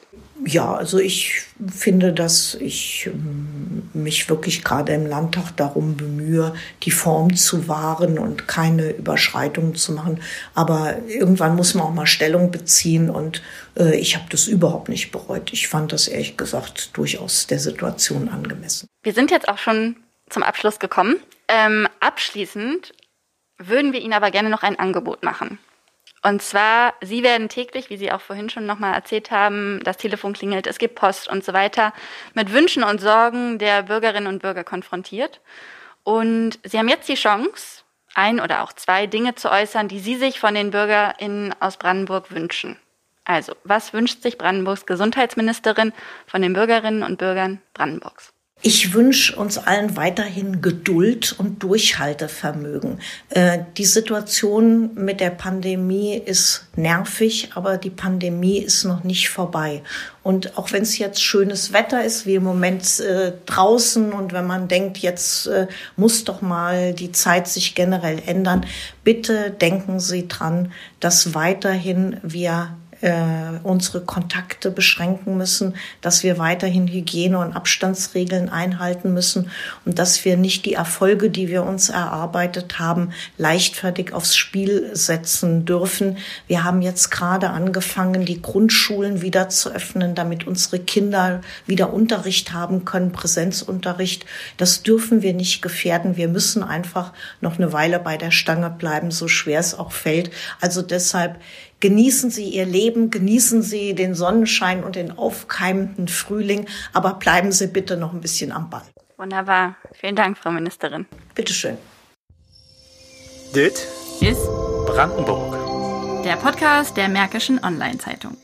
Ja, also ich finde, dass ich ähm, mich wirklich gerade im Landtag darum bemühe, die Form zu wahren und keine Überschreitungen zu machen. Aber irgendwann muss man auch mal Stellung beziehen und äh, ich habe das überhaupt nicht bereut. Ich fand das ehrlich gesagt durchaus der Situation angemessen. Wir sind jetzt auch schon zum Abschluss gekommen. Ähm, abschließend würden wir Ihnen aber gerne noch ein Angebot machen. Und zwar, Sie werden täglich, wie Sie auch vorhin schon nochmal erzählt haben, das Telefon klingelt, es gibt Post und so weiter, mit Wünschen und Sorgen der Bürgerinnen und Bürger konfrontiert. Und Sie haben jetzt die Chance, ein oder auch zwei Dinge zu äußern, die Sie sich von den BürgerInnen aus Brandenburg wünschen. Also, was wünscht sich Brandenburgs Gesundheitsministerin von den Bürgerinnen und Bürgern Brandenburgs? Ich wünsche uns allen weiterhin Geduld und Durchhaltevermögen. Äh, die Situation mit der Pandemie ist nervig, aber die Pandemie ist noch nicht vorbei. Und auch wenn es jetzt schönes Wetter ist, wie im Moment äh, draußen, und wenn man denkt, jetzt äh, muss doch mal die Zeit sich generell ändern, bitte denken Sie dran, dass weiterhin wir äh, unsere Kontakte beschränken müssen, dass wir weiterhin Hygiene- und Abstandsregeln einhalten müssen und dass wir nicht die Erfolge, die wir uns erarbeitet haben, leichtfertig aufs Spiel setzen dürfen. Wir haben jetzt gerade angefangen, die Grundschulen wieder zu öffnen, damit unsere Kinder wieder Unterricht haben können, Präsenzunterricht. Das dürfen wir nicht gefährden. Wir müssen einfach noch eine Weile bei der Stange bleiben, so schwer es auch fällt. Also deshalb Genießen Sie Ihr Leben, genießen Sie den Sonnenschein und den aufkeimenden Frühling, aber bleiben Sie bitte noch ein bisschen am Ball. Wunderbar. Vielen Dank, Frau Ministerin. Bitteschön. Dit ist Brandenburg. Der Podcast der Märkischen Online-Zeitung.